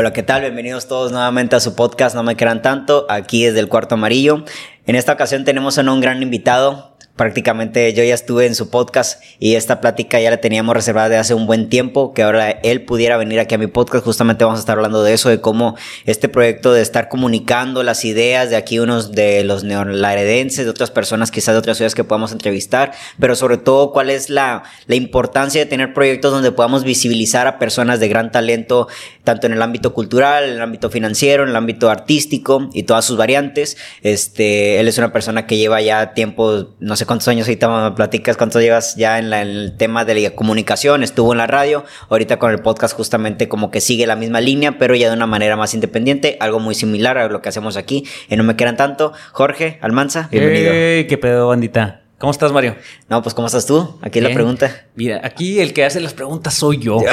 Hola, ¿qué tal? Bienvenidos todos nuevamente a su podcast No me quieran tanto, aquí desde el cuarto amarillo. En esta ocasión tenemos a un gran invitado, prácticamente yo ya estuve en su podcast y esta plática ya la teníamos reservada de hace un buen tiempo, que ahora él pudiera venir aquí a mi podcast, justamente vamos a estar hablando de eso, de cómo este proyecto de estar comunicando las ideas de aquí unos de los neolaredenses, de otras personas quizás de otras ciudades que podamos entrevistar, pero sobre todo cuál es la, la importancia de tener proyectos donde podamos visibilizar a personas de gran talento, tanto en el ámbito cultural, en el ámbito financiero, en el ámbito artístico y todas sus variantes. Este, él es una persona que lleva ya tiempo, no sé cuántos años ahorita me platicas, cuánto llevas ya en, el tema de la comunicación, estuvo en la radio, ahorita con el podcast justamente como que sigue la misma línea, pero ya de una manera más independiente, algo muy similar a lo que hacemos aquí en No Me Quieran Tanto. Jorge Almanza, bienvenido. Hey, ¿Qué pedo, bandita? ¿Cómo estás, Mario? No, pues ¿cómo estás tú? Aquí la pregunta. Mira, aquí el que hace las preguntas soy yo.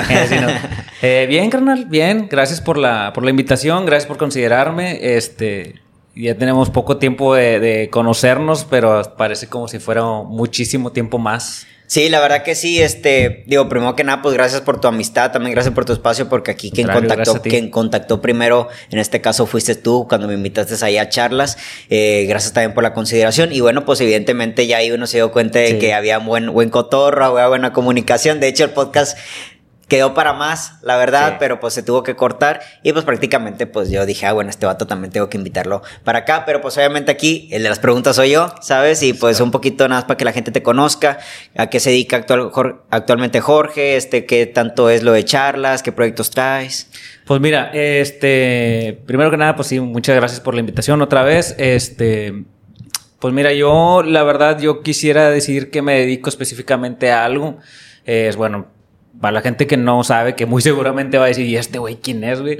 Eh, bien, carnal, bien. Gracias por la, por la invitación, gracias por considerarme. Este, ya tenemos poco tiempo de, conocernos, pero parece como si fuera muchísimo tiempo más. Sí, la verdad que sí, este, digo, primero que nada, pues gracias por tu amistad, también gracias por tu espacio, porque aquí quien contactó, quien contactó primero, en este caso fuiste tú, cuando me invitaste ahí a charlas, eh, gracias también por la consideración, y bueno, pues evidentemente ya ahí uno se dio cuenta de que había buen, buen cotorro, había buena comunicación, de hecho el podcast quedó para más, la verdad, pero pues se tuvo que cortar y pues prácticamente pues yo dije, ah, bueno, este vato también tengo que invitarlo para acá, pero pues obviamente aquí el de las preguntas soy yo, ¿sabes? Y pues un poquito nada más para que la gente te conozca, a qué se dedica actual, actualmente Jorge, este, qué tanto es lo de charlas, qué proyectos traes. Pues mira, este, primero que nada, pues sí, muchas gracias por la invitación otra vez, este... Pues mira, yo la verdad yo quisiera decir que me dedico específicamente a algo. Es bueno, para la gente que no sabe, que muy seguramente va a decir, ¿y este güey quién es, güey?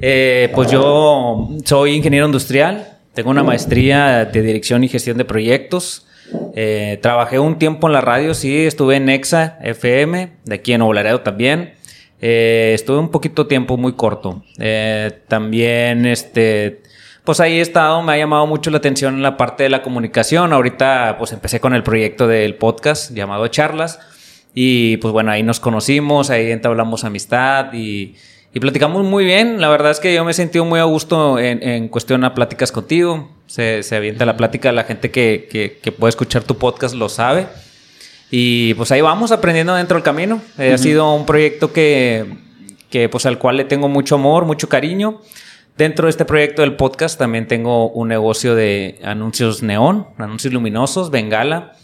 Eh, pues yo soy ingeniero industrial, tengo una maestría de dirección y gestión de proyectos. Eh, trabajé un tiempo en la radio, sí, estuve en EXA FM, de aquí en Oblaredo también. Eh, estuve un poquito tiempo, muy corto. también, este, pues ahí he estado, me ha llamado mucho la atención en la parte de la comunicación. Ahorita, pues empecé con el proyecto del podcast llamado Charlas. Y pues bueno, ahí nos conocimos, ahí entablamos amistad y, y platicamos muy bien. La verdad es que yo me he sentido muy a gusto en, en cuestión a pláticas contigo. Se, se avienta la plática, la gente que, que, que, puede escuchar tu podcast lo sabe. Y pues ahí vamos aprendiendo dentro del camino. Ha sido un proyecto que, que pues al cual le tengo mucho amor, mucho cariño. Dentro de este proyecto del podcast también tengo un negocio de anuncios neón, anuncios luminosos, bengala.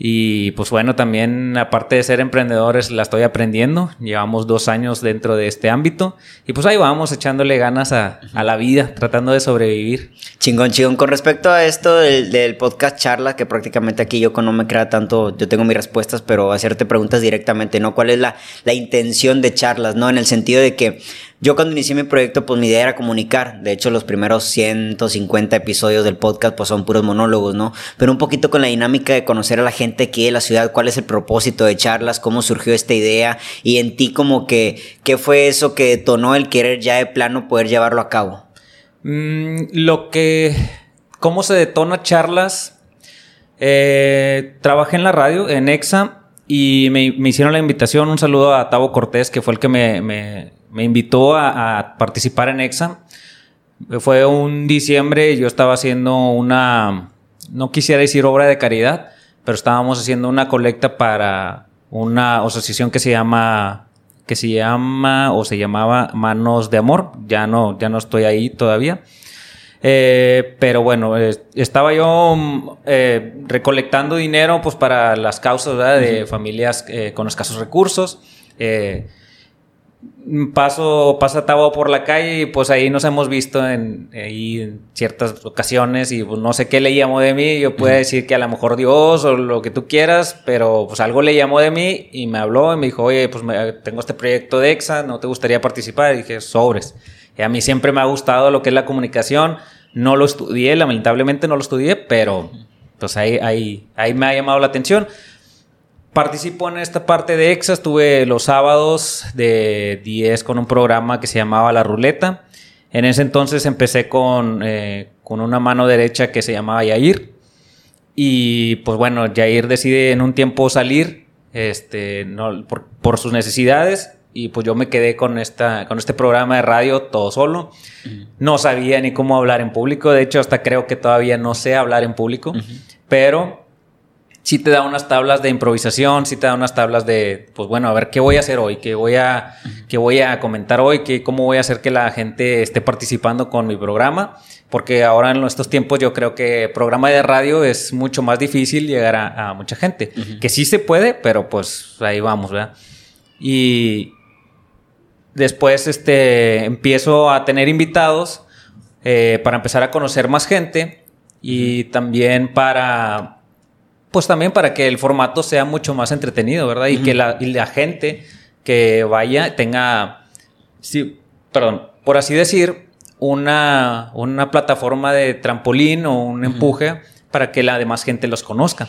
Y pues bueno, también aparte de ser emprendedores, la estoy aprendiendo. Llevamos dos años dentro de este ámbito. Y pues ahí vamos echándole ganas a, la vida, tratando de sobrevivir. Chingón, chingón. Con respecto a esto del, podcast charla, que prácticamente aquí yo no me crea tanto, yo tengo mis respuestas, pero hacerte preguntas directamente, ¿no? ¿Cuál es la, la intención de charlas, no? En el sentido de que yo cuando inicié mi proyecto, pues mi idea era comunicar. De hecho, los primeros 150 episodios del podcast, pues son puros monólogos, ¿no? Pero un poquito con la dinámica de conocer a la gente aquí de la ciudad, cuál es el propósito de charlas, cómo surgió esta idea y en ti como que, ¿qué fue eso que detonó el querer ya de plano poder llevarlo a cabo? Mm, lo que, ¿cómo se detona charlas? Eh, trabajé en la radio, en EXA, y me, hicieron la invitación. Un saludo a Tavo Cortés, que fue el que me me invitó a, participar en EXA. Fue un diciembre, yo estaba haciendo una, no quisiera decir obra de caridad, pero estábamos haciendo una colecta para una asociación que se llama que se llama o se llamaba Manos de Amor. Ya no, ya no estoy ahí todavía. Eh, pero bueno, estaba yo eh, recolectando dinero pues para las causas de familias eh, con escasos recursos paso, pasa Tabo por la calle y pues ahí nos hemos visto en, en ciertas ocasiones y pues no sé qué le llamó de mí, yo puedo decir que a lo mejor Dios o lo que tú quieras, pero pues algo le llamó de mí y me habló y me dijo, oye, pues tengo este proyecto de EXA, ¿no te gustaría participar? Y dije, sobres. Y a mí siempre me ha gustado lo que es la comunicación, no lo estudié, lamentablemente no lo estudié, pero pues ahí, ahí, ahí me ha llamado la atención participo en esta parte de EXA. Estuve los sábados de 10 con un programa que se llamaba La Ruleta. En ese entonces empecé con, eh, con una mano derecha que se llamaba Yair. Y pues bueno, Yair decide en un tiempo salir este, no, por, sus necesidades. y pues yo me quedé con, esta, con este programa de radio todo solo. No sabía ni cómo hablar en público, de hecho hasta creo que todavía no sé hablar en público, pero sí te da unas tablas de improvisación, sí te da unas tablas de, pues bueno, a ver qué voy a hacer hoy, qué voy a, qué voy a comentar hoy, qué, cómo voy a hacer que la gente esté participando con mi programa, porque ahora en estos tiempos yo creo que programa de radio es mucho más difícil llegar a, mucha gente, que sí se puede, pero pues ahí vamos, ¿verdad? Y después este, empiezo a tener invitados eh, para empezar a conocer más gente y también para pues también para que el formato sea mucho más entretenido, ¿verdad? Y que la, la, gente que vaya tenga, sí, perdón, por así decir, una, una plataforma de trampolín o un empuje para que la demás gente los conozca.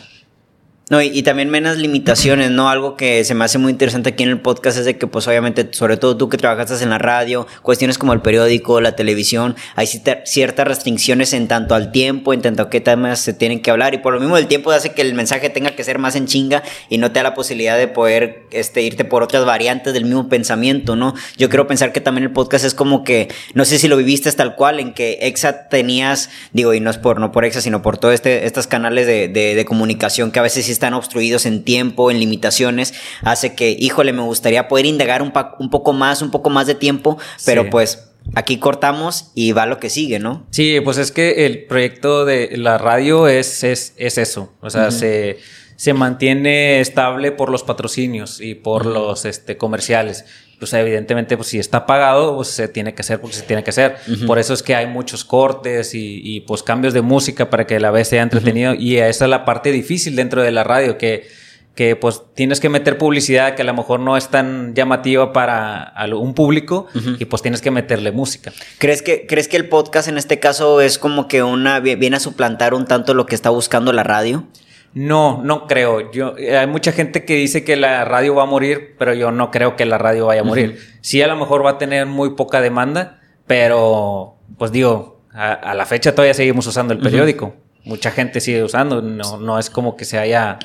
No, y, también menos limitaciones, ¿no? Algo que se me hace muy interesante aquí en el podcast es de que, pues obviamente, sobre todo tú que trabajaste en la radio, cuestiones como el periódico, la televisión, hay ciertas restricciones en tanto al tiempo, en tanto a qué temas se tienen que hablar, y por lo mismo el tiempo hace que el mensaje tenga que ser más en chinga y no te da la posibilidad de poder este, irte por otras variantes del mismo pensamiento, ¿no? Yo quiero pensar que también el podcast es como que, no sé si lo viviste tal cual, en que Exa tenías, digo, y no es por, no por Exa, sino por todos este, estos canales de, de, comunicación que a veces están obstruidos en tiempo, en limitaciones, hace que, híjole, me gustaría poder indagar un, un poco más, un poco más de tiempo, pero pues aquí cortamos y va lo que sigue, ¿no? Sí, pues es que el proyecto de la radio es, es, es eso, o sea, se, se, mantiene estable por los patrocinios y por los este, comerciales pues evidentemente, pues si está pagado, pues se tiene que hacer porque se tiene que hacer. Por eso es que hay muchos cortes y, pues cambios de música para que la vez sea entretenido. Y esa es la parte difícil dentro de la radio, que, que pues tienes que meter publicidad que a lo mejor no es tan llamativa para un público y pues tienes que meterle música. ¿Crees que, ¿Crees que el podcast en este caso es como que una viene a suplantar un tanto lo que está buscando la radio? No, no creo. Yo, eh, hay mucha gente que dice que la radio va a morir, pero yo no creo que la radio vaya a morir. Sí, a lo mejor va a tener muy poca demanda, pero pues digo, a, la fecha todavía seguimos usando el periódico. Mucha gente sigue usando, no, no es como que se haya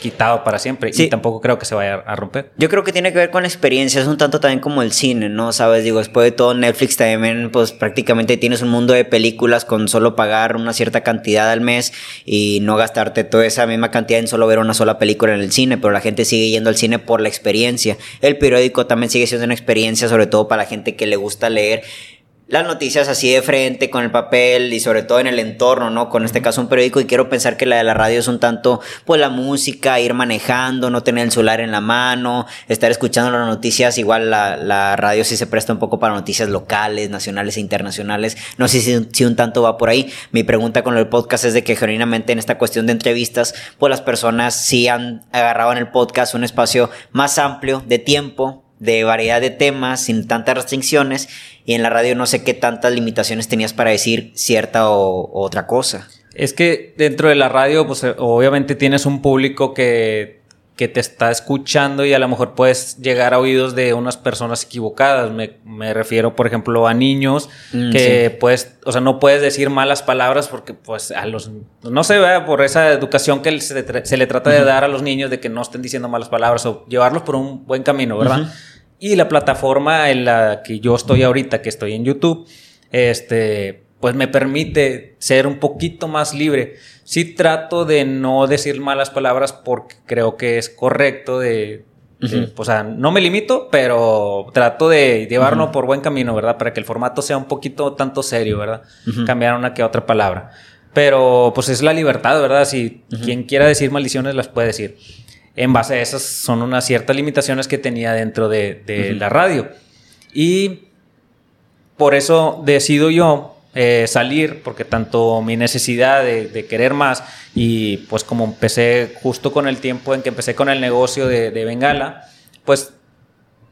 quitado para siempre y tampoco creo que se vaya a romper. Yo creo que tiene que ver con la experiencia, es un tanto también como el cine, ¿no? Sabes, digo, después de todo Netflix también pues prácticamente tienes un mundo de películas con solo pagar una cierta cantidad al mes y no gastarte toda esa misma cantidad en solo ver una sola película en el cine, pero la gente sigue yendo al cine por la experiencia. El periódico también sigue siendo una experiencia, sobre todo para la gente que le gusta leer las noticias así de frente con el papel y sobre todo en el entorno, ¿no? Con este caso un periódico y quiero pensar que la de la radio es un tanto, pues la música, ir manejando, no tener el celular en la mano, estar escuchando las noticias, igual la, la radio sí se presta un poco para noticias locales, nacionales e internacionales, no sé si, si un tanto va por ahí. Mi pregunta con el podcast es de que genuinamente en esta cuestión de entrevistas, pues las personas sí han agarrado en el podcast un espacio más amplio de tiempo, de variedad de temas, sin tantas restricciones, y en la radio no sé qué tantas limitaciones tenías para decir cierta o, otra cosa. Es que dentro de la radio, pues eh, obviamente tienes un público que, que te está escuchando y a lo mejor puedes llegar a oídos de unas personas equivocadas. Me, me refiero, por ejemplo, a niños mm, que pues, o sea, no puedes decir malas palabras porque pues a los, no se ve por esa educación que se, se le trata de dar a los niños de que no estén diciendo malas palabras o llevarlos por un buen camino, ¿verdad? Y la plataforma en la que yo estoy ahorita, que estoy en YouTube, este, pues me permite ser un poquito más libre. Sí trato de no decir malas palabras porque creo que es correcto de, o sea, no me limito, pero trato de llevarlo por buen camino, ¿verdad? Para que el formato sea un poquito tanto serio, ¿verdad? Cambiar una que otra palabra. Pero pues es la libertad, ¿verdad? Si quien quiera decir maldiciones las puede decir en base a esas son unas ciertas limitaciones que tenía dentro de, la radio. Y por eso decido yo eh, salir, porque tanto mi necesidad de, querer más y pues como empecé justo con el tiempo en que empecé con el negocio de, Bengala, pues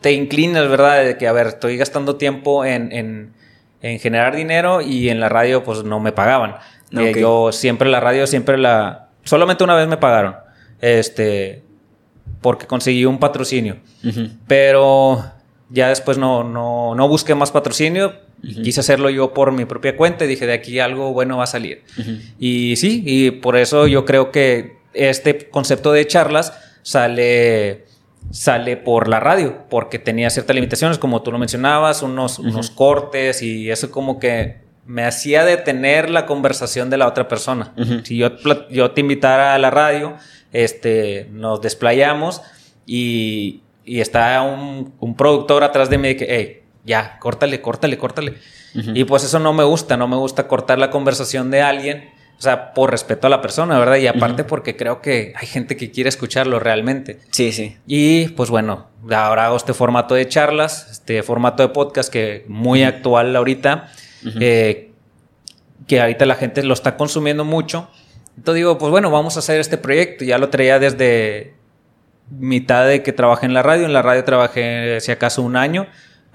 te inclinas, ¿verdad? De que, a ver, estoy gastando tiempo en, generar dinero y en la radio pues no me pagaban. Eh, yo siempre la radio, siempre la... Solamente una vez me pagaron. Este, porque conseguí un patrocinio. Pero ya después no, no, no busqué más patrocinio. Quise hacerlo yo por mi propia cuenta y dije, de aquí algo bueno va a salir. Y sí, y por eso yo creo que este concepto de charlas sale sale por la radio, porque tenía ciertas limitaciones, como tú lo mencionabas, unos, unos cortes y eso como que me hacía detener la conversación de la otra persona. Si yo, yo te invitara a la radio, este, nos desplayamos y, y está un, un, productor atrás de mí que, hey, ya, córtale, córtale, córtale. Y pues eso no me gusta, no me gusta cortar la conversación de alguien, o sea, por respeto a la persona, ¿verdad? Y aparte porque creo que hay gente que quiere escucharlo realmente. Sí, sí. Y pues bueno, ahora hago este formato de charlas, este formato de podcast que muy actual ahorita, eh, que ahorita la gente lo está consumiendo mucho. Entonces digo, pues bueno, vamos a hacer este proyecto. Ya lo traía desde mitad de que trabajé en la radio. En la radio trabajé, si acaso, un año.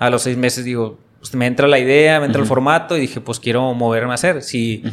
A los seis meses digo, pues, me entra la idea, me entra el formato y dije, pues quiero moverme a hacer. Si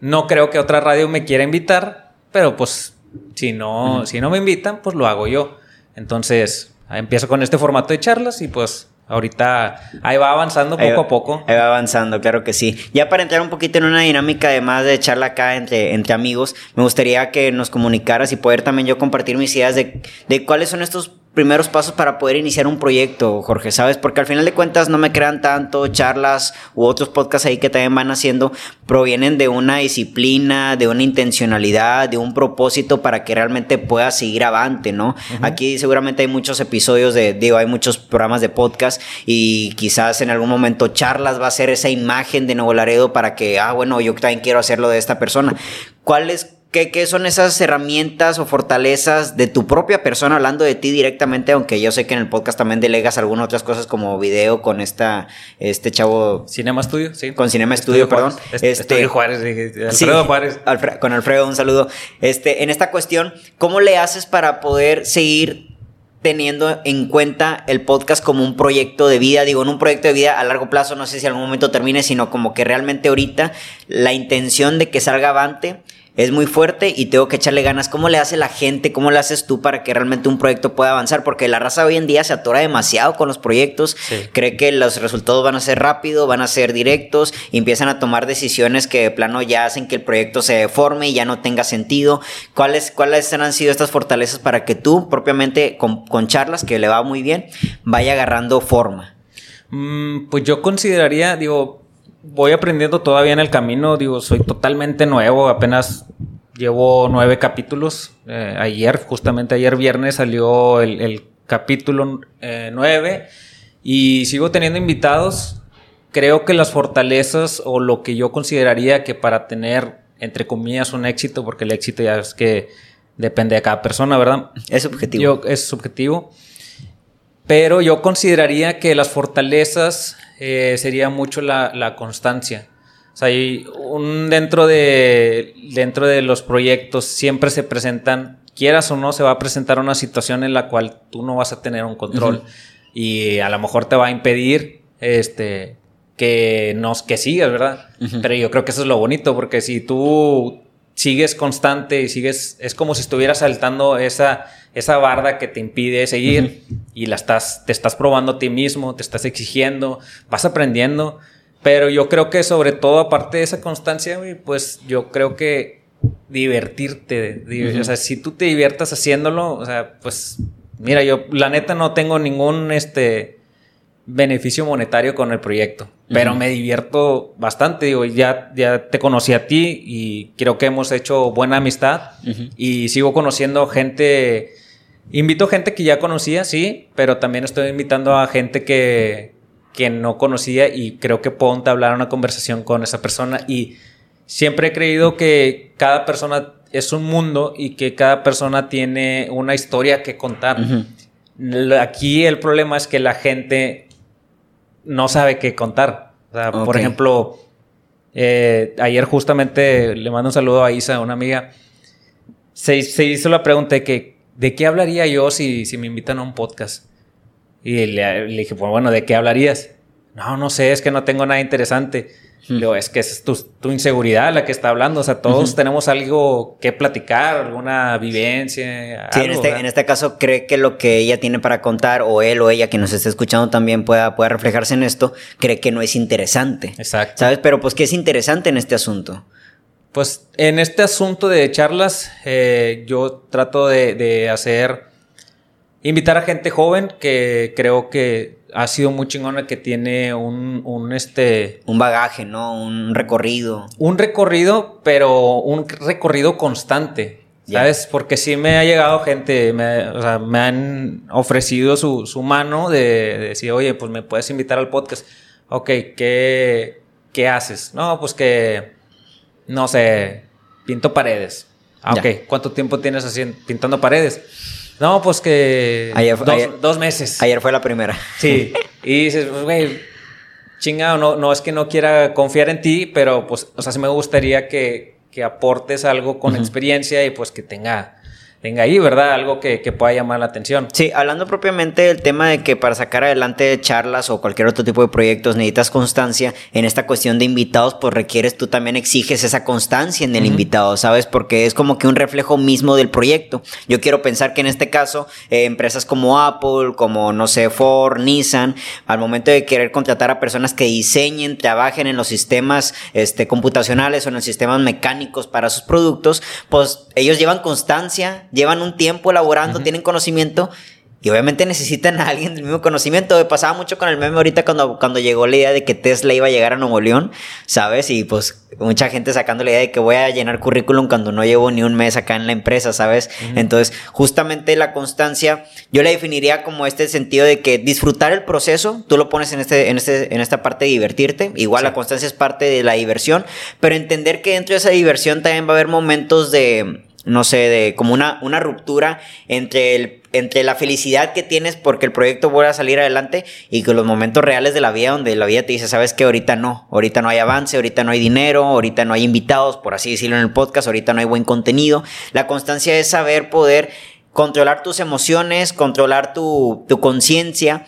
no creo que otra radio me quiera invitar, pero pues si no, si no me invitan, pues lo hago yo. Entonces, empiezo con este formato de charlas y pues Ahorita ahí va avanzando poco a poco. Ahí va avanzando, claro que sí. Ya para entrar un poquito en una dinámica además de charla acá entre, entre amigos, me gustaría que nos comunicaras y poder también yo compartir mis ideas de, de cuáles son estos primeros pasos para poder iniciar un proyecto, Jorge, ¿sabes? Porque al final de cuentas no me crean tanto charlas u otros podcasts ahí que también van haciendo, provienen de una disciplina, de una intencionalidad, de un propósito para que realmente pueda seguir avante, ¿no? Aquí seguramente hay muchos episodios de, digo, hay muchos programas de podcast y quizás en algún momento charlas va a ser esa imagen de Nuevo Laredo para que, ah, bueno, yo también quiero hacerlo de esta persona. ¿Cuál es ¿Qué, son esas herramientas o fortalezas de tu propia persona hablando de ti directamente? Aunque yo sé que en el podcast también delegas algunas otras cosas como video con esta, este chavo. Cinema Studio, sí. Con Cinema Studio, perdón. Este, Juárez, Alfredo Juárez. con Alfredo, un saludo. Este, en esta cuestión, ¿cómo le haces para poder seguir teniendo en cuenta el podcast como un proyecto de vida, digo, en un proyecto de vida a largo plazo, no sé si en algún momento termine, sino como que realmente ahorita la intención de que salga avante es muy fuerte y tengo que echarle ganas. ¿Cómo le hace la gente? ¿Cómo le haces tú para que realmente un proyecto pueda avanzar? Porque la raza hoy en día se atora demasiado con los proyectos, cree que los resultados van a ser rápidos, van a ser directos y empiezan a tomar decisiones que de plano ya hacen que el proyecto se deforme y ya no tenga sentido. ¿Cuáles, cuáles han sido estas fortalezas para que tú propiamente con, charlas, que le va muy bien, vaya agarrando forma? Mm, pues yo consideraría, digo, voy aprendiendo todavía en el camino, digo, soy totalmente nuevo, apenas llevo nueve capítulos. Eh, ayer, justamente ayer viernes, salió el, capítulo eh, nueve y sigo teniendo invitados. Creo que las fortalezas o lo que yo consideraría que para tener, entre comillas, un éxito, porque el éxito ya es que depende de cada persona, ¿verdad? Es subjetivo. es subjetivo. Pero yo consideraría que las fortalezas eh, sería mucho la, constancia. O sea, un, dentro, de, dentro de los proyectos siempre se presentan, quieras o no, se va a presentar una situación en la cual tú no vas a tener un control. Y a lo mejor te va a impedir este, que, nos, que sigas, ¿verdad? Pero yo creo que eso es lo bonito, porque si tú sigues constante y sigues, es como si estuvieras saltando esa, esa barda que te impide seguir y la estás, te estás probando a ti mismo, te estás exigiendo, vas aprendiendo. Pero yo creo que sobre todo, aparte de esa constancia, pues yo creo que divertirte, o sea, si tú te diviertas haciéndolo, o sea, pues mira, yo la neta no tengo ningún, este, beneficio monetario con el proyecto, pero me divierto bastante, digo, ya, ya te conocí a ti y creo que hemos hecho buena amistad y sigo conociendo gente, invito gente que ya conocía, sí, pero también estoy invitando a gente que, que no conocía y creo que puedo entablar una conversación con esa persona y siempre he creído que cada persona es un mundo y que cada persona tiene una historia que contar. Aquí el problema es que la gente no sabe qué contar. O sea, por ejemplo, eh, ayer justamente le mando un saludo a Isa, una amiga. Se, hizo la pregunta de que, ¿de qué hablaría yo si, si me invitan a un podcast? Y le, le dije, pues bueno, ¿de qué hablarías? No, no sé, es que no tengo nada interesante es que es tu, inseguridad la que está hablando. O sea, todos tenemos algo que platicar, alguna vivencia. Sí, en, este, en, este, caso cree que lo que ella tiene para contar, o él o ella que nos esté escuchando también pueda, pueda reflejarse en esto, cree que no es interesante. Exacto. ¿Sabes? Pero pues, ¿qué es interesante en este asunto? Pues en este asunto de charlas, eh, yo trato de, de hacer invitar a gente joven que creo que ha sido muy chingona, que tiene un, un, este... Un bagaje, ¿no? Un recorrido. Un recorrido, pero un recorrido constante. ¿Sabes? Porque sí me ha llegado gente, me, o sea, me han ofrecido su, su mano de, de, decir, oye, pues me puedes invitar al podcast. Ok, ¿qué, ¿qué haces? No, pues que, no sé, pinto paredes. Ah, ok, ¿cuánto tiempo tienes así pintando paredes? No, pues que dos, meses. Ayer fue la primera. Sí. Y dices, pues, güey, chingado, no, no es que no quiera confiar en ti, pero pues, o sea, sí me gustaría que, que aportes algo con experiencia y pues que tenga tenga ahí, ¿verdad? Algo que, que, pueda llamar la atención. Sí, hablando propiamente del tema de que para sacar adelante charlas o cualquier otro tipo de proyectos necesitas constancia, en esta cuestión de invitados, pues requieres, tú también exiges esa constancia en el invitado, ¿sabes? Porque es como que un reflejo mismo del proyecto. Yo quiero pensar que en este caso, eh, empresas como Apple, como, no sé, Ford, Nissan, al momento de querer contratar a personas que diseñen, trabajen en los sistemas este, computacionales o en los sistemas mecánicos para sus productos, pues ellos llevan constancia llevan un tiempo elaborando, tienen conocimiento y obviamente necesitan a alguien del mismo conocimiento. Me pasaba mucho con el meme ahorita cuando, cuando llegó la idea de que Tesla iba a llegar a Nuevo León, ¿sabes? Y pues mucha gente sacando la idea de que voy a llenar currículum cuando no llevo ni un mes acá en la empresa, ¿sabes? Entonces, justamente la constancia, yo la definiría como este sentido de que disfrutar el proceso, tú lo pones en, este, en, este, en esta parte de divertirte, igual la constancia es parte de la diversión, pero entender que dentro de esa diversión también va a haber momentos de no sé, de como una, una ruptura entre, el, entre la felicidad que tienes porque el proyecto vuelve a salir adelante y con los momentos reales de la vida donde la vida te dice, sabes que ahorita no, ahorita no hay avance, ahorita no hay dinero, ahorita no hay invitados, por así decirlo en el podcast, ahorita no hay buen contenido. La constancia es saber poder controlar tus emociones, controlar tu, tu conciencia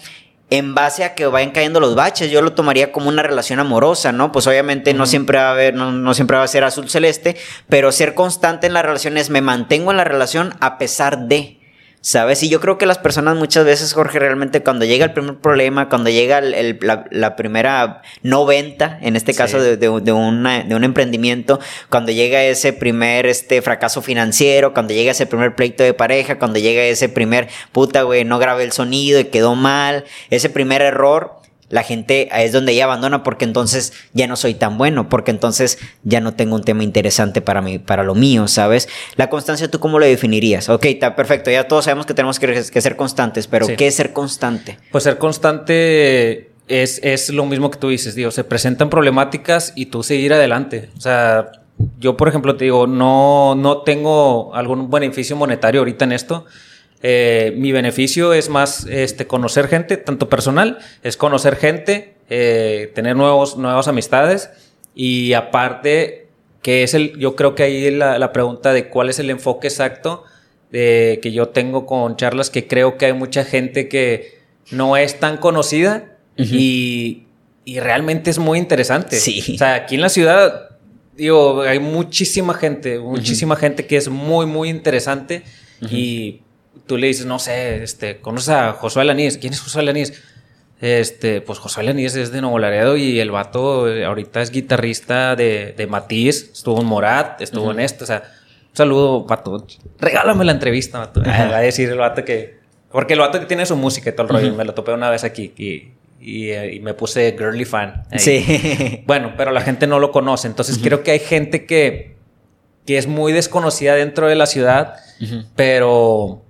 en base a que vayan cayendo los baches. Yo lo tomaría como una relación amorosa, ¿no? Pues obviamente no siempre va a haber, no, no, siempre va a ser azul celeste, pero ser constante en la relación es me mantengo en la relación a pesar de. ¿Sabes? Y yo creo que las personas muchas veces, Jorge, realmente cuando llega el primer problema, cuando llega el, la, primera no venta, en este caso de, de, de, una, de un emprendimiento, cuando llega ese primer este, fracaso financiero, cuando llega ese primer pleito de pareja, cuando llega ese primer puta, güey, no grabé el sonido y quedó mal, ese primer error, la gente es donde ya abandona porque entonces ya no soy tan bueno, porque entonces ya no tengo un tema interesante para mí, para lo mío, ¿sabes? La constancia, ¿tú cómo lo definirías? Ok, está perfecto, ya todos sabemos que tenemos que, ser constantes, pero ¿qué es ser constante? Pues ser constante es, es lo mismo que tú dices, digo, se presentan problemáticas y tú seguir adelante. O sea, yo, por ejemplo, te digo, no, no tengo algún beneficio monetario ahorita en esto, eh, mi beneficio es más este, conocer gente, tanto personal, es conocer gente, eh, tener nuevos, nuevas amistades y aparte, que es el, yo creo que ahí la, la pregunta de cuál es el enfoque exacto de, que yo tengo con charlas, que creo que hay mucha gente que no es tan conocida y, y, realmente es muy interesante. Sí. O sea, aquí en la ciudad, digo, hay muchísima gente, muchísima gente que es muy, muy interesante y tú le dices, no sé, este, conoces a Josué Lanís. ¿Quién es Josué Lanís? Este, pues Josué es de Nuevo Laredo y el vato eh, ahorita es guitarrista de, de Matiz, estuvo en Morat, estuvo en esto, o sea, un saludo, vato. Regálame la entrevista, vato. Va a decir el vato que. Porque el vato que tiene su música y todo el rollo, me lo topé una vez aquí y, y, eh, y me puse girly fan. Sí. Bueno, pero la gente no lo conoce. Entonces creo que hay gente que, que es muy desconocida dentro de la ciudad, pero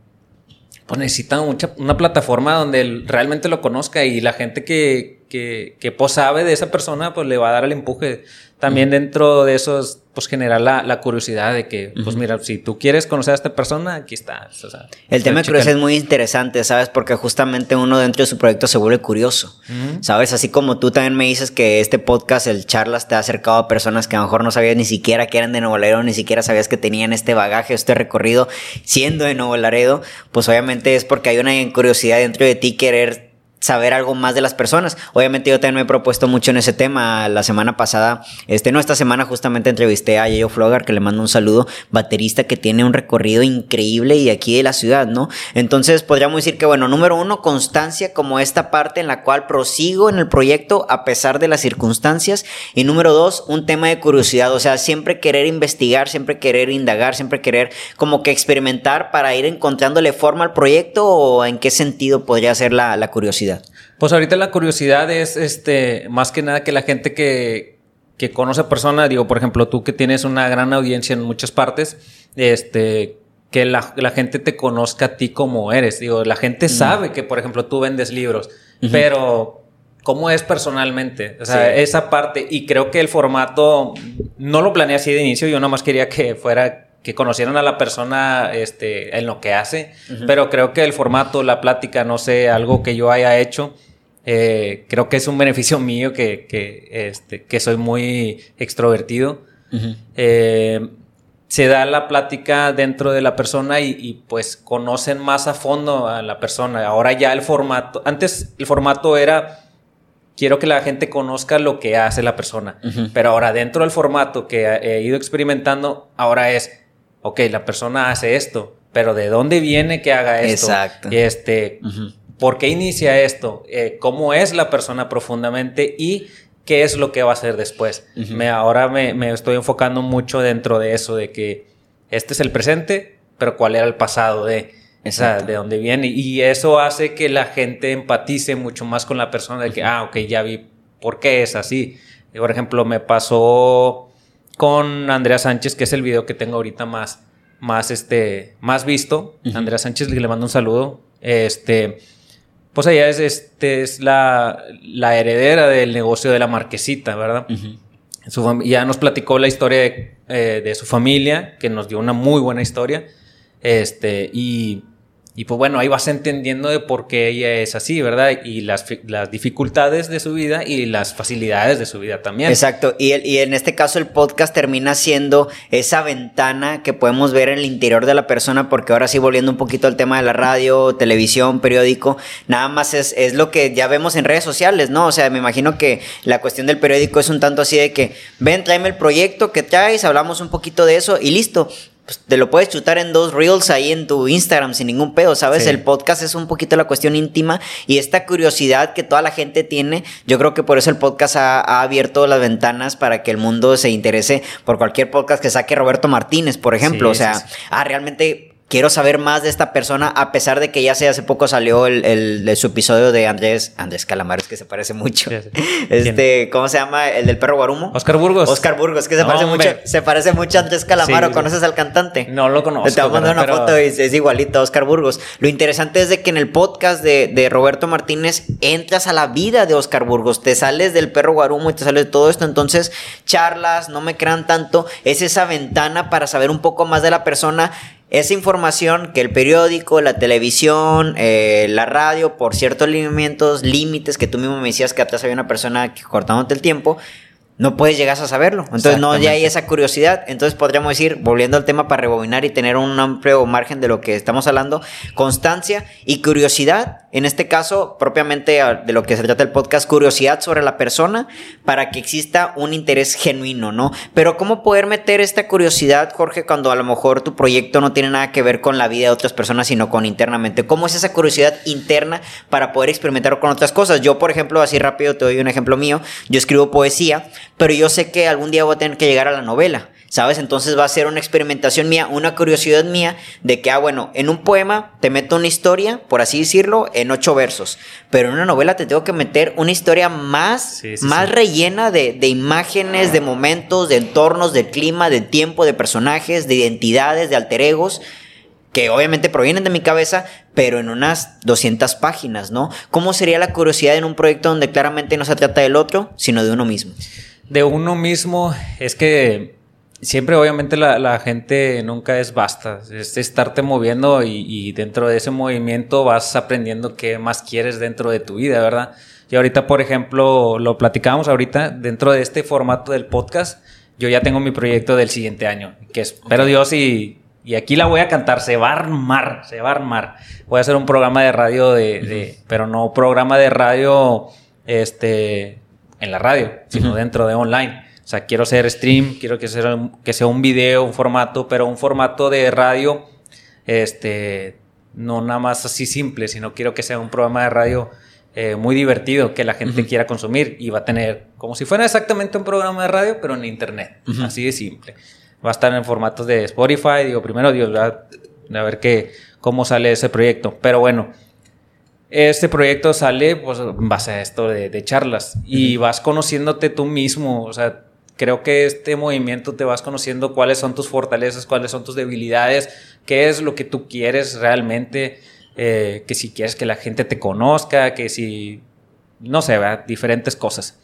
pues necesita mucha, una plataforma donde realmente lo conozca y la gente que, que, que pues sabe de esa persona, pues le va a dar el empuje. También dentro de eso, pues generar la, la curiosidad de que, pues mira, si tú quieres conocer a esta persona, aquí está. O sea, el tema de curiosidad es muy interesante, ¿sabes? Porque justamente uno dentro de su proyecto se vuelve curioso, ¿sabes? Así como tú también me dices que este podcast, el Charlas, te ha acercado a personas que a lo mejor no sabías ni siquiera que eran de Nuevo Laredo, ni siquiera sabías que tenían este bagaje, este recorrido siendo de Nuevo Laredo, pues obviamente es porque hay una curiosidad dentro de ti querer saber algo más de las personas. Obviamente yo también me he propuesto mucho en ese tema. La semana pasada, este, no, esta semana justamente entrevisté a Yayo Flogar, que le mando un saludo, baterista que tiene un recorrido increíble y aquí de la ciudad, ¿no? Entonces podríamos decir que, bueno, número uno, constancia como esta parte en la cual prosigo en el proyecto a pesar de las circunstancias. Y número dos, un tema de curiosidad, o sea, siempre querer investigar, siempre querer indagar, siempre querer como que experimentar para ir encontrándole forma al proyecto o en qué sentido podría ser la, la curiosidad. Pues ahorita la curiosidad es, este, más que nada que la gente que, que conoce a persona, digo, por ejemplo, tú que tienes una gran audiencia en muchas partes, este, que la, la gente te conozca a ti como eres. Digo, la gente sabe que, por ejemplo, tú vendes libros, pero ¿cómo es personalmente? O sea, esa parte, y creo que el formato, no lo planeé así de inicio, yo más quería que fuera que conocieran a la persona este, en lo que hace, pero creo que el formato, la plática, no sé, algo que yo haya hecho, eh, creo que es un beneficio mío que, que, este, que soy muy extrovertido. Eh, se da la plática dentro de la persona y, y, pues conocen más a fondo a la persona. Ahora ya el formato, antes el formato era quiero que la gente conozca lo que hace la persona, pero ahora dentro del formato que he ido experimentando, ahora es ok, la persona hace esto, pero ¿de dónde viene que haga esto? Exacto. Este, ¿Por qué inicia esto? Eh, ¿Cómo es la persona profundamente? Y qué es lo que va a hacer después. me, ahora me, estoy enfocando mucho dentro de eso, de que este es el presente, pero cuál era el pasado de, de dónde viene. Y eso hace que la gente empatice mucho más con la persona, de que, ah, ok, ya vi por qué es así. Por ejemplo, me pasó con Andrea Sánchez, que es el video que tengo ahorita más, más, este, más visto. Andrea Sánchez, le mando un saludo. Este, pues ella es, este, es la, la heredera del negocio de la marquesita, ¿verdad? ya nos platicó la historia de, eh, de, su familia, que nos dio una muy buena historia. Este, y y pues bueno, ahí vas entendiendo de por qué ella es así, ¿verdad? Y las, las dificultades de su vida y las facilidades de su vida también. Exacto. Y, y en este caso el podcast termina siendo esa ventana que podemos ver en el interior de la persona, porque ahora sí volviendo un poquito al tema de la radio, televisión, periódico, nada más es, es lo que ya vemos en redes sociales, ¿no? O sea, me imagino que la cuestión del periódico es un tanto así de que, ven, tráeme el proyecto que traes, hablamos un poquito de eso y listo pues, te lo puedes chutar en dos reels ahí en tu Instagram sin ningún pedo, ¿sabes? El podcast es un poquito la cuestión íntima y esta curiosidad que toda la gente tiene, yo creo que por eso el podcast ha, abierto las ventanas para que el mundo se interese por cualquier podcast que saque Roberto Martínez, por ejemplo. o sea, ah, realmente quiero saber más de esta persona, a pesar de que ya sé, hace poco salió el, el, su episodio de Andrés, Andrés Calamares, que se parece mucho. Este, ¿cómo se llama? El del perro Guarumo. Oscar Burgos. Oscar Burgos, que se parece mucho, se parece mucho a Andrés Calamaro. ¿Conoces al cantante? No lo conozco. Te voy a mandar una foto y es igualito a Oscar Burgos. Lo interesante es de que en el podcast de, de Roberto Martínez entras a la vida de Oscar Burgos, te sales del perro Guarumo y te sales de todo esto, entonces charlas, no me crean tanto, es esa ventana para saber un poco más de la persona esa información que el periódico, la televisión, eh, la radio, por ciertos lineamientos, límites que tú mismo me decías que atrás había una persona que cortándote el tiempo, no puedes llegar a saberlo. Entonces no ya hay esa curiosidad. Entonces podríamos decir, volviendo al tema para rebobinar y tener un amplio margen de lo que estamos hablando, constancia y curiosidad. En este caso, propiamente de lo que se trata el podcast, curiosidad sobre la persona para que exista un interés genuino, ¿no? Pero ¿cómo poder meter esta curiosidad, Jorge, cuando a lo mejor tu proyecto no tiene nada que ver con la vida de otras personas, sino con internamente? ¿Cómo es esa curiosidad interna para poder experimentar con otras cosas? Yo, por ejemplo, así rápido te doy un ejemplo mío. Yo escribo poesía pero yo sé que algún día voy a tener que llegar a la novela, ¿sabes? Entonces va a ser una experimentación mía, una curiosidad mía de que, ah, bueno, en un poema te meto una historia, por así decirlo, en ocho versos, pero en una novela te tengo que meter una historia más, más rellena de, de imágenes, de momentos, de entornos, de clima, de tiempo, de personajes, de identidades, de alter egos que obviamente provienen de mi cabeza, pero en unas 200 páginas, ¿no? ¿Cómo sería la curiosidad en un proyecto donde claramente no se trata del otro, sino de uno mismo? De uno mismo es que siempre obviamente la, gente nunca es basta, es estarte moviendo y, dentro de ese movimiento vas aprendiendo qué más quieres dentro de tu vida, ¿verdad? Y ahorita, por ejemplo, lo platicamos ahorita dentro de este formato del podcast, yo ya tengo mi proyecto del siguiente año, que espero Dios y y aquí la voy a cantar, se va a armar, se va a armar. Voy a hacer un programa de radio de, pero no programa de radio, este, en la radio, sino dentro de online. O sea, quiero hacer stream, quiero que sea, que sea un video, un formato, pero un formato de radio, este, no nada más así simple, sino quiero que sea un programa de radio eh, muy divertido que la gente quiera consumir y va a tener como si fuera exactamente un programa de radio, pero en internet, así de simple. Va a estar en formatos de Spotify, digo, primero Dios, a ver qué, cómo sale ese proyecto. Pero bueno, este proyecto sale pues en base a esto de, charlas y vas conociéndote tú mismo, o sea, creo que este movimiento te vas conociendo cuáles son tus fortalezas, cuáles son tus debilidades, qué es lo que tú quieres realmente eh, que si quieres que la gente te conozca, que si, no sé, diferentes cosas.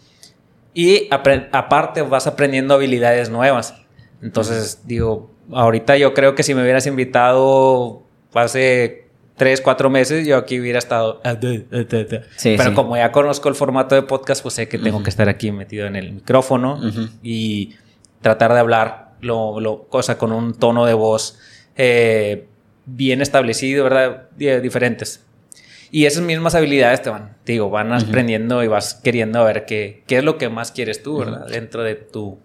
Y aparte vas aprendiendo habilidades nuevas. Entonces, digo, ahorita yo creo que si me hubieras invitado hace tres, cuatro meses, yo aquí hubiera estado. Pero como ya conozco el formato de podcast, pues sé que tengo que estar aquí metido en el micrófono y tratar de hablar lo, lo, cosa con un tono de voz eh, bien establecido, ¿verdad? Diferentes. Y esas mismas habilidades te van, digo, van aprendiendo y vas queriendo ver qué, qué es lo que más quieres tú, ¿verdad? Dentro de tu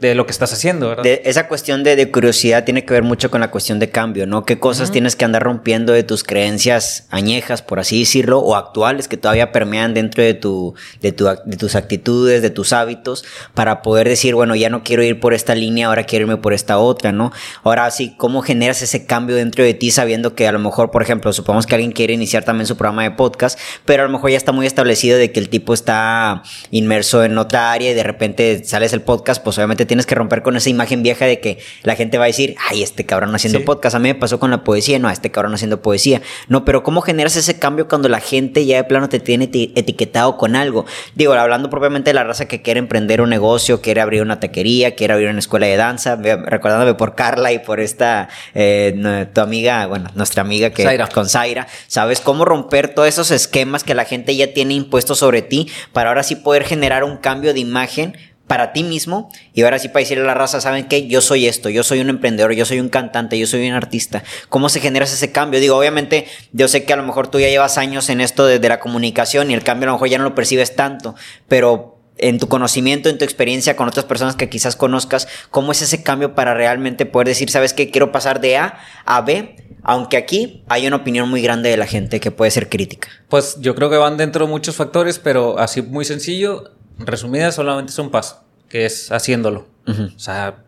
de lo que estás haciendo, ¿verdad? esa cuestión de, curiosidad tiene que ver mucho con la cuestión de cambio, ¿no? ¿Qué cosas tienes que andar rompiendo de tus creencias añejas, por así decirlo, o actuales que todavía permean dentro de, tu, de, tu, de tus actitudes, de tus hábitos, para poder decir, bueno, ya no quiero ir por esta línea, ahora quiero irme por esta otra, ¿no? Ahora sí, ¿cómo generas ese cambio dentro de ti sabiendo que a lo mejor, por ejemplo, supongamos que alguien quiere iniciar también su programa de podcast, pero a lo mejor ya está muy establecido de que el tipo está inmerso en otra área y de repente sales el podcast, pues obviamente tienes que romper con esa imagen vieja de que la gente va a decir, ay, este cabrón haciendo podcast. A mí me pasó con la poesía, no, este cabrón haciendo poesía. No, pero ¿cómo generas ese cambio cuando la gente ya de plano te tiene etiquetado con algo? Digo, hablando propiamente de la raza que quiere emprender un negocio, quiere abrir una taquería, quiere abrir una escuela de danza, recordándome por Carla y por esta, eh, tu amiga, bueno, nuestra amiga que con Zaira, ¿sabes cómo romper todos esos esquemas que la gente ya tiene impuestos sobre ti para ahora sí poder generar un cambio de imagen para ti mismo y ahora sí para decirle a la raza, ¿saben qué? Yo soy esto, yo soy un emprendedor, yo soy un cantante, yo soy un artista. ¿Cómo se genera ese cambio? Digo, obviamente yo sé que a lo mejor tú ya llevas años en esto de, la comunicación y el cambio a lo mejor ya no lo percibes tanto, pero en tu conocimiento, en tu experiencia con otras personas que quizás conozcas, ¿cómo es ese cambio para realmente poder decir, sabes qué, quiero pasar de A a B? Aunque aquí hay una opinión muy grande de la gente que puede ser crítica. Pues yo creo que van dentro de muchos factores, pero así muy sencillo, resumida, solamente es un paso, que es haciéndolo. O sea,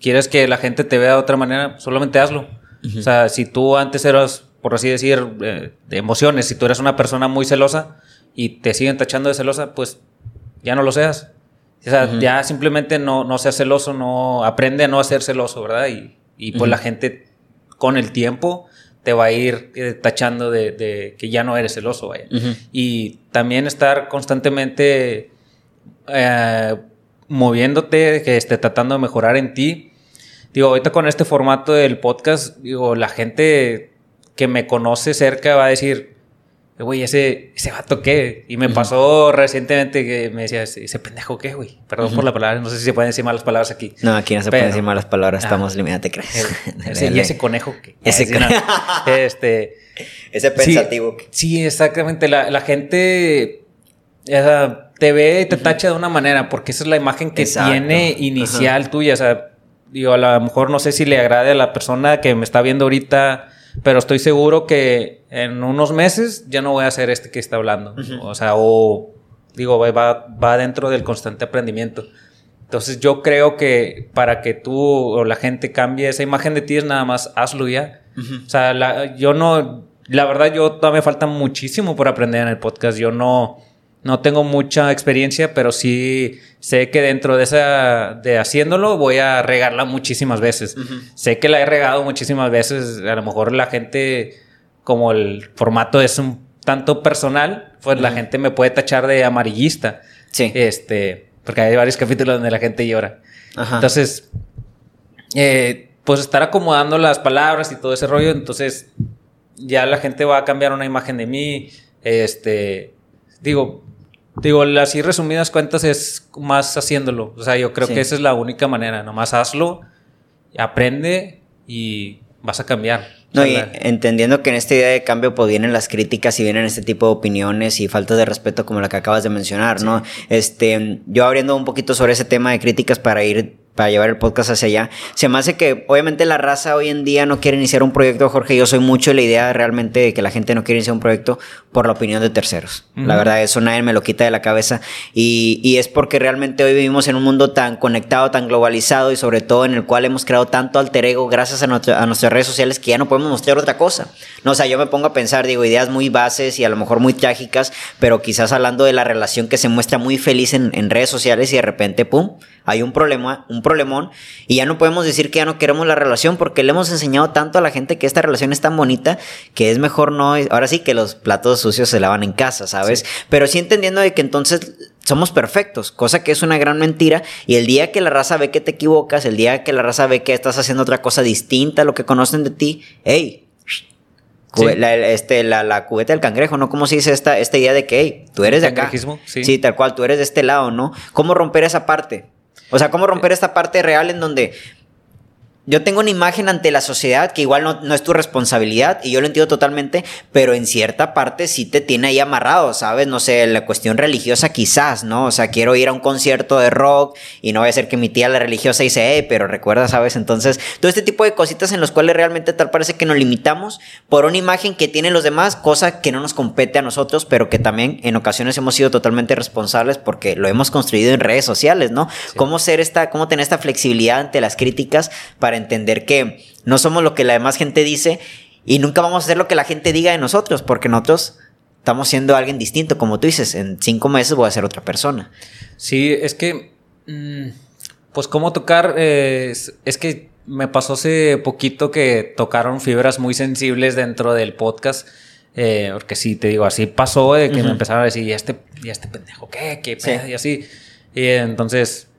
quieres que la gente te vea de otra manera, solamente hazlo. O sea, si tú antes eras, por así decir, eh, de emociones, si tú eres una persona muy celosa y te siguen tachando de celosa, pues ya no lo seas. O sea, ya simplemente no, no seas celoso, no aprende a no ser celoso, ¿verdad? Y, y pues la gente con el tiempo te va a ir eh, tachando de, que ya no eres celoso, vaya. Y también estar constantemente eh, moviéndote, que esté tratando de mejorar en ti. Digo, ahorita con este formato del podcast, digo, la gente que me conoce cerca va a decir, güey, ese, ese vato qué. Y me pasó recientemente que me decía, ese pendejo qué, güey. Perdón por la palabra, no sé si se pueden decir malas palabras aquí. No, aquí no se pueden decir malas palabras, estamos ah, ¿te crees? y ese conejo que. Ese, este, ese pensativo. Sí, exactamente. La, la gente te ve y te tacha de una manera, porque esa es la imagen que tiene inicial tuya. O sea, digo, a lo mejor no sé si le agrade a la persona que me está viendo ahorita pero estoy seguro que en unos meses ya no voy a ser este que está hablando. O sea, o digo, va, va dentro del constante aprendimiento. Entonces yo creo que para que tú o la gente cambie esa imagen de ti es nada más hazlo ya. O sea, la, yo no, la verdad yo todavía me falta muchísimo por aprender en el podcast. Yo no, no tengo mucha experiencia, pero sí sé que dentro de esa, de haciéndolo, voy a regarla muchísimas veces. Sé que la he regado muchísimas veces. A lo mejor la gente, como el formato es un tanto personal, pues la gente me puede tachar de amarillista. Sí. Este, porque hay varios capítulos donde la gente llora. Entonces, eh, pues estar acomodando las palabras y todo ese rollo, entonces ya la gente va a cambiar una imagen de mí. Este, digo, Digo, así resumidas cuentas es más haciéndolo. O sea, yo creo que esa es la única manera. Nomás hazlo, aprende y vas a cambiar. No, y entendiendo que en esta idea de cambio pues vienen las críticas y vienen este tipo de opiniones y faltas de respeto como la que acabas de mencionar, ¿no? Este, yo abriendo un poquito sobre ese tema de críticas para ir para llevar el podcast hacia allá. Se me hace que obviamente la raza hoy en día no quiere iniciar un proyecto, Jorge. Yo soy mucho de la idea realmente de que la gente no quiere iniciar un proyecto por la opinión de terceros. La verdad, eso nadie me lo quita de la cabeza. Y, y, es porque realmente hoy vivimos en un mundo tan conectado, tan globalizado y sobre todo en el cual hemos creado tanto alter ego gracias a, a nuestras redes sociales que ya no podemos mostrar otra cosa. No, o sea, yo me pongo a pensar, digo, ideas muy bases y a lo mejor muy trágicas, pero quizás hablando de la relación que se muestra muy feliz en, en redes sociales y de repente, pum, hay un problema, un problemón, y ya no podemos decir que ya no queremos la relación porque le hemos enseñado tanto a la gente que esta relación es tan bonita que es mejor no, ahora sí que los platos sucios se lavan en casa, ¿sabes? Pero sí entendiendo de que entonces somos perfectos, cosa que es una gran mentira. Y el día que la raza ve que te equivocas, el día que la raza ve que estás haciendo otra cosa distinta a lo que conocen de ti, hey, la, este, la, la, cubeta del cangrejo, ¿no? ¿Cómo se dice esta, esta idea de que, hey, tú eres de acá? Sí. sí, tal cual, tú eres de este lado, ¿no? ¿Cómo romper esa parte? O sea, ¿cómo romper esta parte real en donde yo tengo una imagen ante la sociedad que igual no, es tu responsabilidad y yo lo entiendo totalmente, pero en cierta parte sí te tiene ahí amarrado, ¿sabes? No sé, la cuestión religiosa quizás, ¿no? O sea, quiero ir a un concierto de rock y no voy a ser que mi tía la religiosa dice, eh, pero recuerda, ¿sabes? Entonces, todo este tipo de cositas en los cuales realmente tal parece que nos limitamos por una imagen que tienen los demás, cosa que no nos compete a nosotros, pero que también en ocasiones hemos sido totalmente responsables porque lo hemos construido en redes sociales, ¿no? Cómo ser esta, cómo tener esta flexibilidad ante las críticas para entender que no somos lo que la demás gente dice y nunca vamos a hacer lo que la gente diga de nosotros, porque nosotros estamos siendo alguien distinto, como tú dices, en cinco meses voy a ser otra persona. Sí, es que, mm, pues cómo tocar, es, que me pasó hace poquito que tocaron fibras muy sensibles dentro del podcast. Eh, porque sí, te digo, así pasó de que me empezaron a decir, ¿y este, y este pendejo qué? ¿Qué Y así. Y entonces, eh,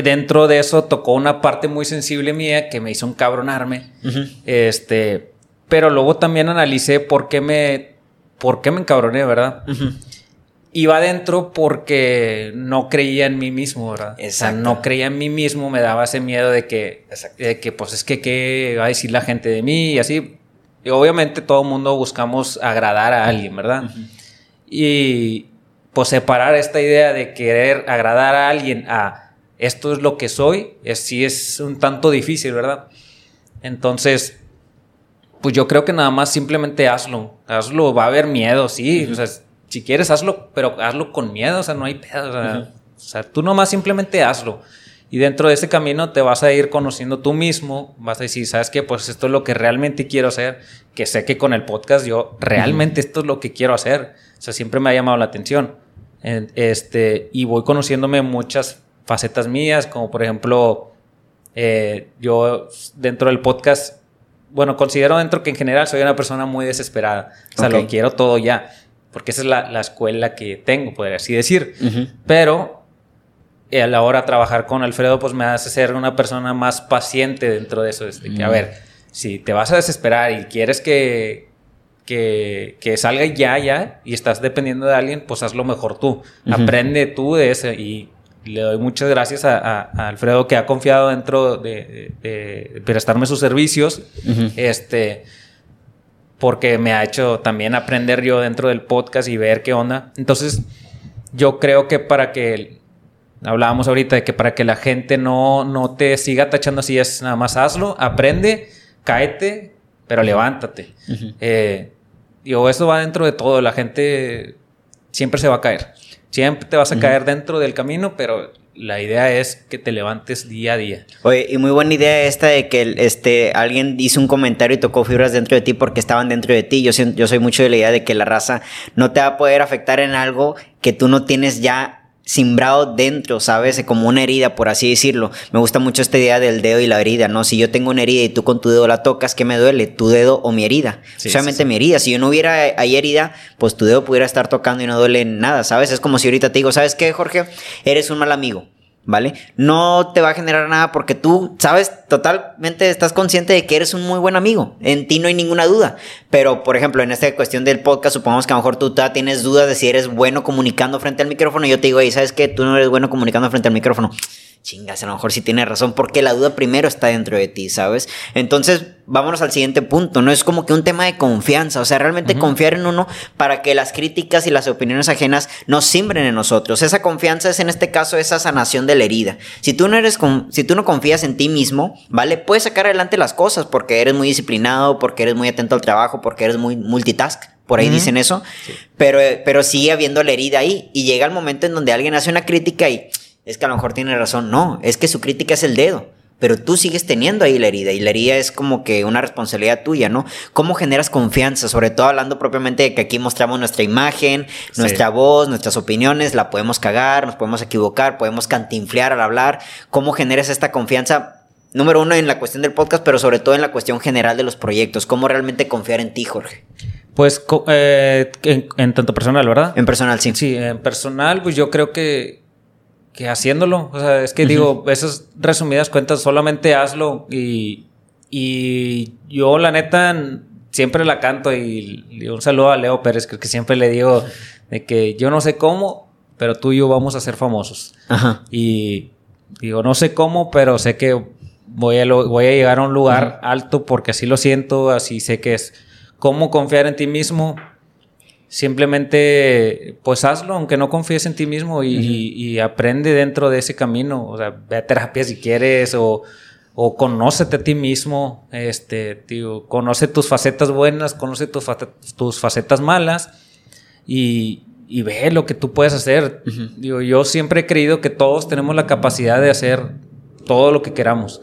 dentro de eso tocó una parte muy sensible mía que me hizo encabronarme. Este, pero luego también analicé por qué me, por qué me encabroné, ¿verdad? Iba adentro porque no creía en mí mismo, ¿verdad? O sea, no creía en mí mismo, me daba ese miedo de que, de que pues es que qué va a decir la gente de mí y así. Y obviamente todo el mundo buscamos agradar a alguien, ¿verdad? Y pues separar esta idea de querer agradar a alguien a esto es lo que soy, es, sí es un tanto difícil, ¿verdad? Entonces, pues yo creo que nada más simplemente hazlo. Hazlo, va a haber miedo, sí. O sea, si quieres hazlo, pero hazlo con miedo, o sea, no hay pedo. O sea, tú nomás simplemente hazlo. Y dentro de ese camino te vas a ir conociendo tú mismo, vas a decir, ¿sabes qué? Pues esto es lo que realmente quiero hacer, que sé que con el podcast yo realmente esto es lo que quiero hacer. O sea, siempre me ha llamado la atención. Este, y voy conociéndome muchas facetas mías, como por ejemplo, eh, yo dentro del podcast, bueno, considero dentro que en general soy una persona muy desesperada. O sea, lo quiero todo ya, porque esa es la, escuela que tengo, podría así decir. Pero eh, a la hora de trabajar con Alfredo, pues me hace ser una persona más paciente dentro de eso. De que, a ver, si te vas a desesperar y quieres que, que, que, salga ya, ya, y estás dependiendo de alguien, pues hazlo mejor tú. Aprende tú de eso y le doy muchas gracias a, Alfredo que ha confiado dentro de, prestarme sus servicios. Este porque me ha hecho también aprender yo dentro del podcast y ver qué onda. Entonces, yo creo que para que hablábamos ahorita de que para que la gente no, no te siga tachando así es nada más hazlo, aprende, cáete, pero levántate. Eh, digo, eso va dentro de todo. La gente siempre se va a caer. Siempre te vas a caer dentro del camino, pero la idea es que te levantes día a día. Oye, y muy buena idea esta de que este, alguien hizo un comentario y tocó fibras dentro de ti porque estaban dentro de ti. Yo, yo soy mucho de la idea de que la raza no te va a poder afectar en algo que tú no tienes ya simbrado dentro, ¿sabes? Como una herida, por así decirlo. Me gusta mucho esta idea del dedo y la herida, ¿no? Si yo tengo una herida y tú con tu dedo la tocas, ¿qué me duele? ¿Tu dedo o mi herida? Solamente mi herida. Si yo no hubiera ahí herida, pues tu dedo pudiera estar tocando y no duele nada, ¿sabes? Es como si ahorita te digo, ¿sabes qué, Jorge? Eres un mal amigo. ¿Vale? No te va a generar nada porque tú sabes totalmente, estás consciente de que eres un muy buen amigo. En ti no hay ninguna duda. Pero, por ejemplo, en esta cuestión del podcast, supongamos que a lo mejor tú tienes dudas de si eres bueno comunicando frente al micrófono. Y yo te digo, ¿y ¿sabes qué? Tú no eres bueno comunicando frente al micrófono. Chingas, a lo mejor sí tiene razón, porque la duda primero está dentro de ti, ¿sabes? Entonces, vámonos al siguiente punto, no es como que un tema de confianza, o sea, realmente confiar en uno para que las críticas y las opiniones ajenas no simbren en nosotros. Esa confianza es en este caso esa sanación de la herida. Si tú no eres si tú no confías en ti mismo, ¿vale? Puedes sacar adelante las cosas porque eres muy disciplinado, porque eres muy atento al trabajo, porque eres muy multitask. Por ahí dicen eso, pero, pero sigue habiendo la herida ahí y llega el momento en donde alguien hace una crítica y es que a lo mejor tiene razón. No, es que su crítica es el dedo. Pero tú sigues teniendo ahí la herida y la herida es como que una responsabilidad tuya, ¿no? ¿Cómo generas confianza? Sobre todo hablando propiamente de que aquí mostramos nuestra imagen, nuestra voz, nuestras opiniones, la podemos cagar, nos podemos equivocar, podemos cantinflear al hablar. ¿Cómo generas esta confianza? Número uno en la cuestión del podcast, pero sobre todo en la cuestión general de los proyectos. ¿Cómo realmente confiar en ti, Jorge? Pues eh, en, tanto personal, ¿verdad? En personal, sí. Sí, en personal, pues yo creo que que haciéndolo. O sea, es que digo, esas resumidas cuentas, solamente hazlo. Y, y yo, la neta, siempre la canto. Y, un saludo a Leo Pérez, que, siempre le digo de que yo no sé cómo, pero tú y yo vamos a ser famosos. Ajá. Y digo, no sé cómo, pero sé que voy a, voy a llegar a un lugar alto porque así lo siento, así sé que es. ¿Cómo confiar en ti mismo? Simplemente pues hazlo, aunque no confíes en ti mismo y, aprende dentro de ese camino. O sea, ve a terapia si quieres o, o conócete a ti mismo, este, digo, conoce tus facetas buenas, conoce tus, tus facetas malas y, y, ve lo que tú puedes hacer. Digo, yo siempre he creído que todos tenemos la capacidad de hacer todo lo que queramos,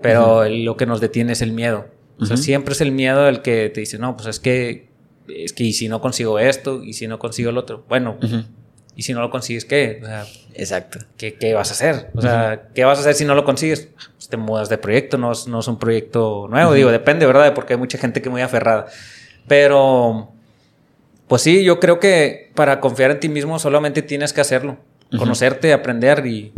pero lo que nos detiene es el miedo. O sea, siempre es el miedo el que te dice, no, pues es que es que y si no consigo esto, y si no consigo el otro, bueno, y si no lo consigues, ¿qué? O sea, Exacto. ¿qué, ¿qué, vas a hacer? O sea, ¿qué vas a hacer si no lo consigues? Pues te mudas de proyecto, no, no es un proyecto nuevo, digo, depende, ¿verdad? Porque hay mucha gente que muy aferrada. Pero, pues sí, yo creo que para confiar en ti mismo solamente tienes que hacerlo, conocerte, aprender y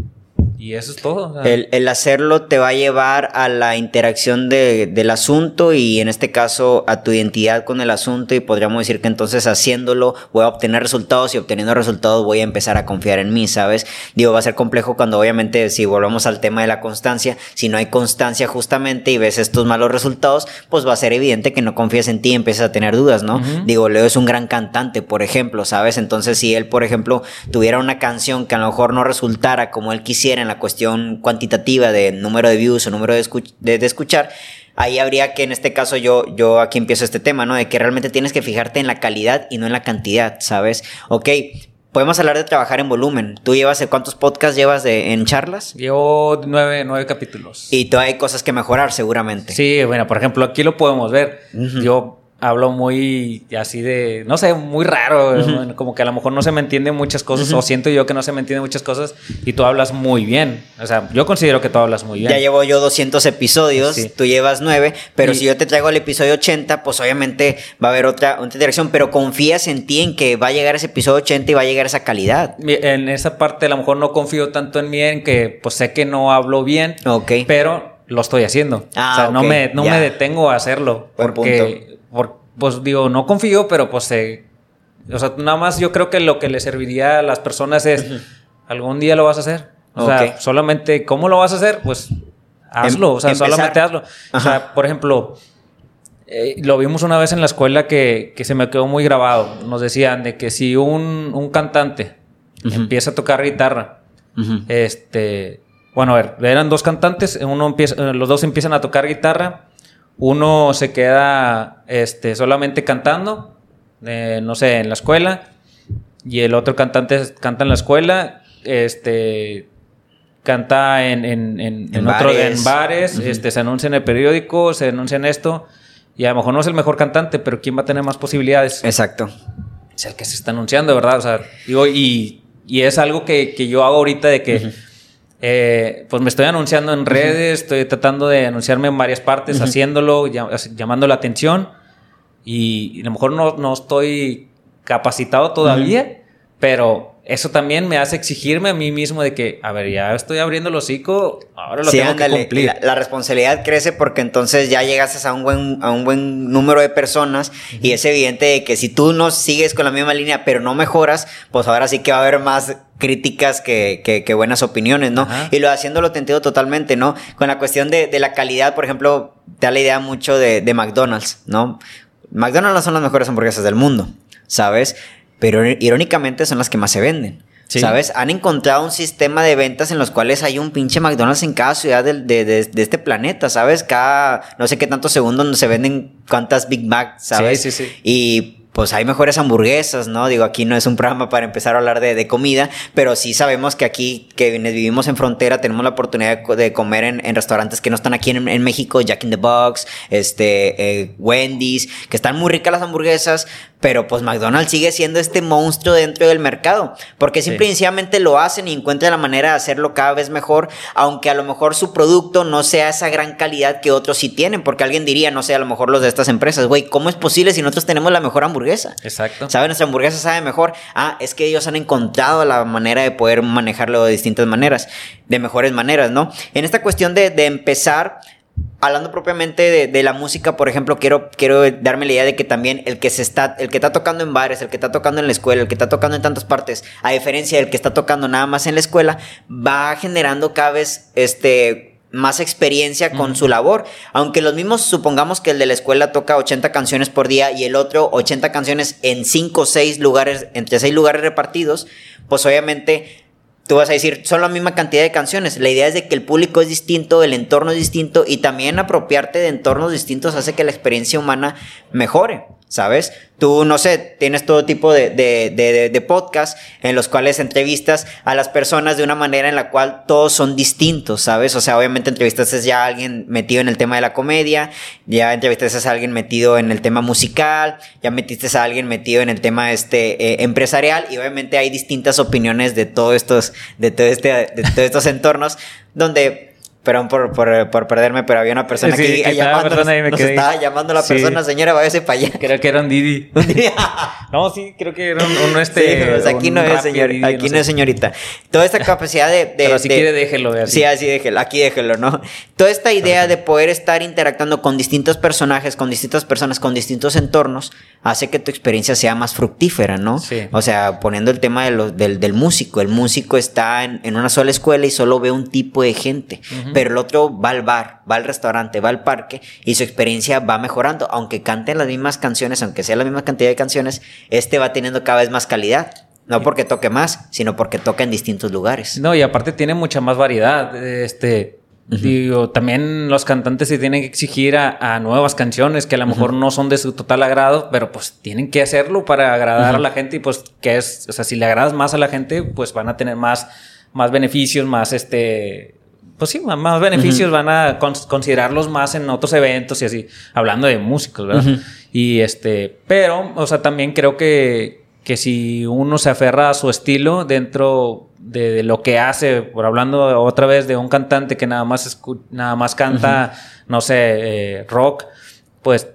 y eso es todo. el, hacerlo te va a llevar a la interacción del asunto y en este caso a tu identidad con el asunto y podríamos decir que entonces haciéndolo voy a obtener resultados y obteniendo resultados voy a empezar a confiar en mí, ¿sabes? Digo, va a ser complejo cuando obviamente si volvemos al tema de la constancia, si no hay constancia justamente y ves estos malos resultados, pues va a ser evidente que no confías en ti y empiezas a tener dudas, ¿no? Digo, Leo es un gran cantante, por ejemplo, ¿sabes? Entonces si él, por ejemplo, tuviera una canción que a lo mejor no resultara como él quisiera en la cuestión cuantitativa de número de views o número de, de, escuchar, ahí habría que en este caso yo, yo aquí empiezo este tema, ¿no? De que realmente tienes que fijarte en la calidad y no en la cantidad, ¿sabes? Ok, podemos hablar de trabajar en volumen. ¿Tú llevas, cuántos podcasts llevas de, en charlas? Llevo nueve, nueve capítulos. Y todavía hay cosas que mejorar seguramente. Sí, bueno, por ejemplo, aquí lo podemos ver. Yo hablo muy así de, no sé, muy raro, como que a lo mejor no se me entienden muchas cosas, o siento yo que no se me entienden muchas cosas, y tú hablas muy bien. O sea, yo considero que tú hablas muy bien. Ya llevo yo 200 episodios, tú llevas 9, pero si yo te traigo el episodio 80, pues obviamente va a haber otra, otra dirección, pero confías en ti, en que va a llegar ese episodio 80 y va a llegar esa calidad. En esa parte a lo mejor no confío tanto en mí, en que pues sé que no hablo bien, okay. pero lo estoy haciendo. Ah, o sea, no, me, no me detengo a hacerlo. porque pues digo, no confío, pero pues eh, o sea, nada más yo creo que lo que le serviría a las personas es, algún día lo vas a hacer. O sea, solamente, ¿cómo lo vas a hacer? Pues hazlo, o sea, solamente hazlo. O sea, por ejemplo, eh, lo vimos una vez en la escuela que, que, se me quedó muy grabado. Nos decían de que si un, un cantante empieza a tocar guitarra, este, bueno, a ver, eran dos cantantes, uno empieza, los dos empiezan a tocar guitarra uno se queda este, solamente cantando, eh, no sé, en la escuela, y el otro cantante canta en la escuela, este, canta en, en, en, bares, en bares este, se anuncia en el periódico, se anuncia en esto, y a lo mejor no es el mejor cantante, pero ¿quién va a tener más posibilidades? Exacto. Es el que se está anunciando, ¿verdad? O sea, digo, y, y es algo que, que, yo hago ahorita de que... Eh, pues me estoy anunciando en redes, estoy tratando de anunciarme en varias partes, haciéndolo, llamando la atención. Y, a lo mejor no, no estoy capacitado todavía, pero eso también me hace exigirme a mí mismo de que, a ver, ya estoy abriendo el hocico, ahora lo tengo que cumplir. La, responsabilidad crece porque entonces ya llegas a un buen, a un buen número de personas y es evidente que si tú no sigues con la misma línea pero no mejoras, pues ahora sí que va a haber más críticas que, que, buenas opiniones, ¿no? Y lo haciéndolo te entiendo totalmente, ¿no? Con la cuestión de, de la calidad, por ejemplo, te da la idea mucho de, de McDonald's, ¿no? McDonald's no son las mejores hamburguesas del mundo, ¿sabes? Pero irónicamente son las que más se venden. ¿Sabes? Han encontrado un sistema de ventas en los cuales hay un pinche McDonald's en cada ciudad de, de, de, este planeta, ¿sabes? Cada no sé qué tantos segundos se venden cuántas Big Mac, ¿sabes? Sí, sí, sí. Y pues hay mejores hamburguesas, ¿no? Digo, aquí no es un programa para empezar a hablar de, comida, pero sí sabemos que aquí, que vivimos en frontera, tenemos la oportunidad de, comer en, restaurantes que no están aquí en, México, Jack in the Box, este, eh, Wendy's, que están muy ricas las hamburguesas, pero pues McDonald's sigue siendo este monstruo dentro del mercado, porque simple y lo hacen y encuentran la manera de hacerlo cada vez mejor, aunque a lo mejor su producto no sea esa gran calidad que otros sí tienen, porque alguien diría, no sé, a lo mejor los de estas empresas, güey, ¿cómo es posible si nosotros tenemos la mejor hamburguesa? Exacto. ¿Saben? Nuestra hamburguesa sabe mejor. Ah, es que ellos han encontrado la manera de poder manejarlo de distintas maneras, de mejores maneras, ¿no? En esta cuestión de, de empezar hablando propiamente de, la música, por ejemplo, quiero, quiero darme la idea de que también el que se está, el que está tocando en bares, el que está tocando en la escuela, el que está tocando en tantas partes, a diferencia del que está tocando nada más en la escuela, va generando cada vez este más experiencia con su labor. Aunque los mismos, supongamos que el de la escuela toca 80 canciones por día y el otro 80 canciones en 5 o 6 lugares, entre 6 lugares repartidos, pues obviamente tú vas a decir, son la misma cantidad de canciones. La idea es de que el público es distinto, el entorno es distinto y también apropiarte de entornos distintos hace que la experiencia humana mejore. ¿Sabes? Tú, no sé, tienes todo tipo de, de, de, podcasts en los cuales entrevistas a las personas de una manera en la cual todos son distintos, ¿sabes? O sea, obviamente entrevistas ya a alguien metido en el tema de la comedia, ya entrevistas a alguien metido en el tema musical, ya metiste a alguien metido en el tema este eh, empresarial y obviamente hay distintas opiniones de todos estos, de todo este, de todos estos entornos donde perdón por, por, por, perderme, pero había una persona aquí llamando, nos, estaba llamando la persona, señora, váyase para allá. Creo que era un Didi. no, sí, creo que era un, este. Sí, aquí no es señor, aquí no, es señorita. Toda esta capacidad de. de pero si quiere déjelo, así. Sí, así déjelo, aquí déjelo, ¿no? Toda esta idea de poder estar interactuando con distintos personajes, con distintas personas, con distintos entornos, hace que tu experiencia sea más fructífera, ¿no? Sí. O sea, poniendo el tema de lo, del, del músico. El músico está en, en, una sola escuela y solo ve un tipo de gente pero el otro va al bar, va al restaurante, va al parque y su experiencia va mejorando. Aunque canten las mismas canciones, aunque sea la misma cantidad de canciones, este va teniendo cada vez más calidad. No porque toque más, sino porque toca en distintos lugares. No, y aparte tiene mucha más variedad. Este, Digo, también los cantantes se tienen que exigir a, nuevas canciones que a lo mejor no son de su total agrado, pero pues tienen que hacerlo para agradar a la gente y pues que es, o sea, si le agradas más a la gente, pues van a tener más, más beneficios, más este, pues sí, más beneficios van a considerarlos más en otros eventos y así, hablando de músicos, ¿verdad? Y este, pero, o sea, también creo que, que si uno se aferra a su estilo dentro de, lo que hace, por hablando otra vez de un cantante que nada más, nada más canta, no sé, eh, rock, pues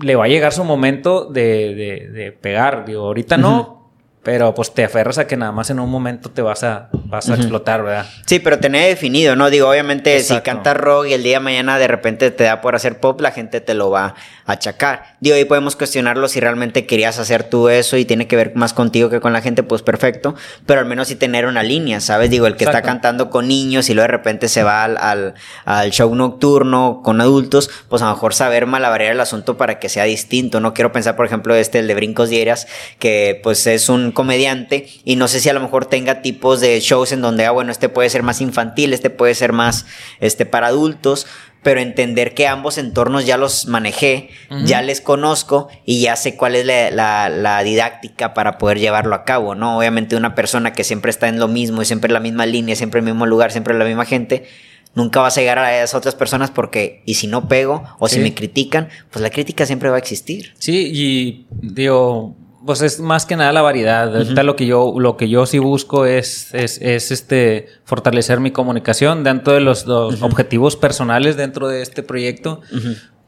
le va a llegar su momento de, de, pegar. Digo, ahorita no, pero pues te aferras a que nada más en un momento te vas a, vas a explotar, ¿verdad? Sí, pero tener definido, ¿no? Digo, obviamente si cantas rock y el día de mañana de repente te da por hacer pop, la gente te lo va a achacar. Digo, ahí podemos cuestionarlo si realmente querías hacer tú eso y tiene que ver más contigo que con la gente, pues perfecto. Pero al menos sí tener una línea, ¿sabes? Digo, el que está cantando con niños y luego de repente se va al, al, show nocturno con adultos, pues a lo mejor saber malabarear el asunto para que sea distinto. No quiero pensar, por ejemplo, este, el de Brincos Dieras, que pues es un comediante y no sé si a lo mejor tenga tipos de shows en donde, ah, bueno, este puede ser más infantil, este puede ser más, este, para adultos, pero entender que ambos entornos ya los manejé, ya les conozco y ya sé cuál es la, la, didáctica para poder llevarlo a cabo, ¿no? Obviamente una persona que siempre está en lo mismo y siempre en la misma línea, siempre en el mismo lugar, siempre en la misma gente, nunca vas a llegar a esas otras personas porque, y si no pego o si me critican, pues la crítica siempre va a existir. Sí, y digo, pues es más que nada la variedad. Ahorita lo que yo, lo que yo sí busco es, es, este fortalecer mi comunicación dentro de los, objetivos personales dentro de este proyecto.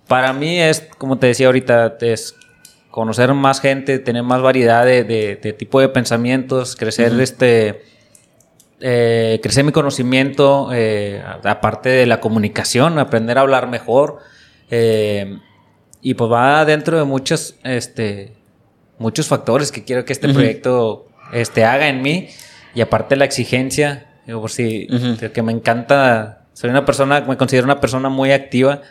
Para mí es, como te decía ahorita, es conocer más gente, tener más variedad de, de, tipo de pensamientos, crecer este eh, crecer mi conocimiento, eh, aparte de la comunicación, aprender a hablar mejor. Eh, y pues va dentro de muchas, este, muchos factores que quiero que este proyecto este, haga en mí. y aparte la exigencia, digo, por si, que me encanta, soy una persona, me considero una persona muy activa,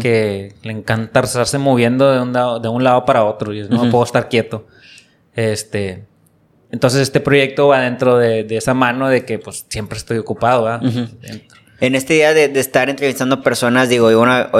que le encanta estarse moviendo de un, lado, de un lado para otro, y no puedo estar quieto. Este, entonces este proyecto va dentro de, esa mano de que pues siempre estoy ocupado, ¿verdad? En este día de, estar entrevistando personas, digo,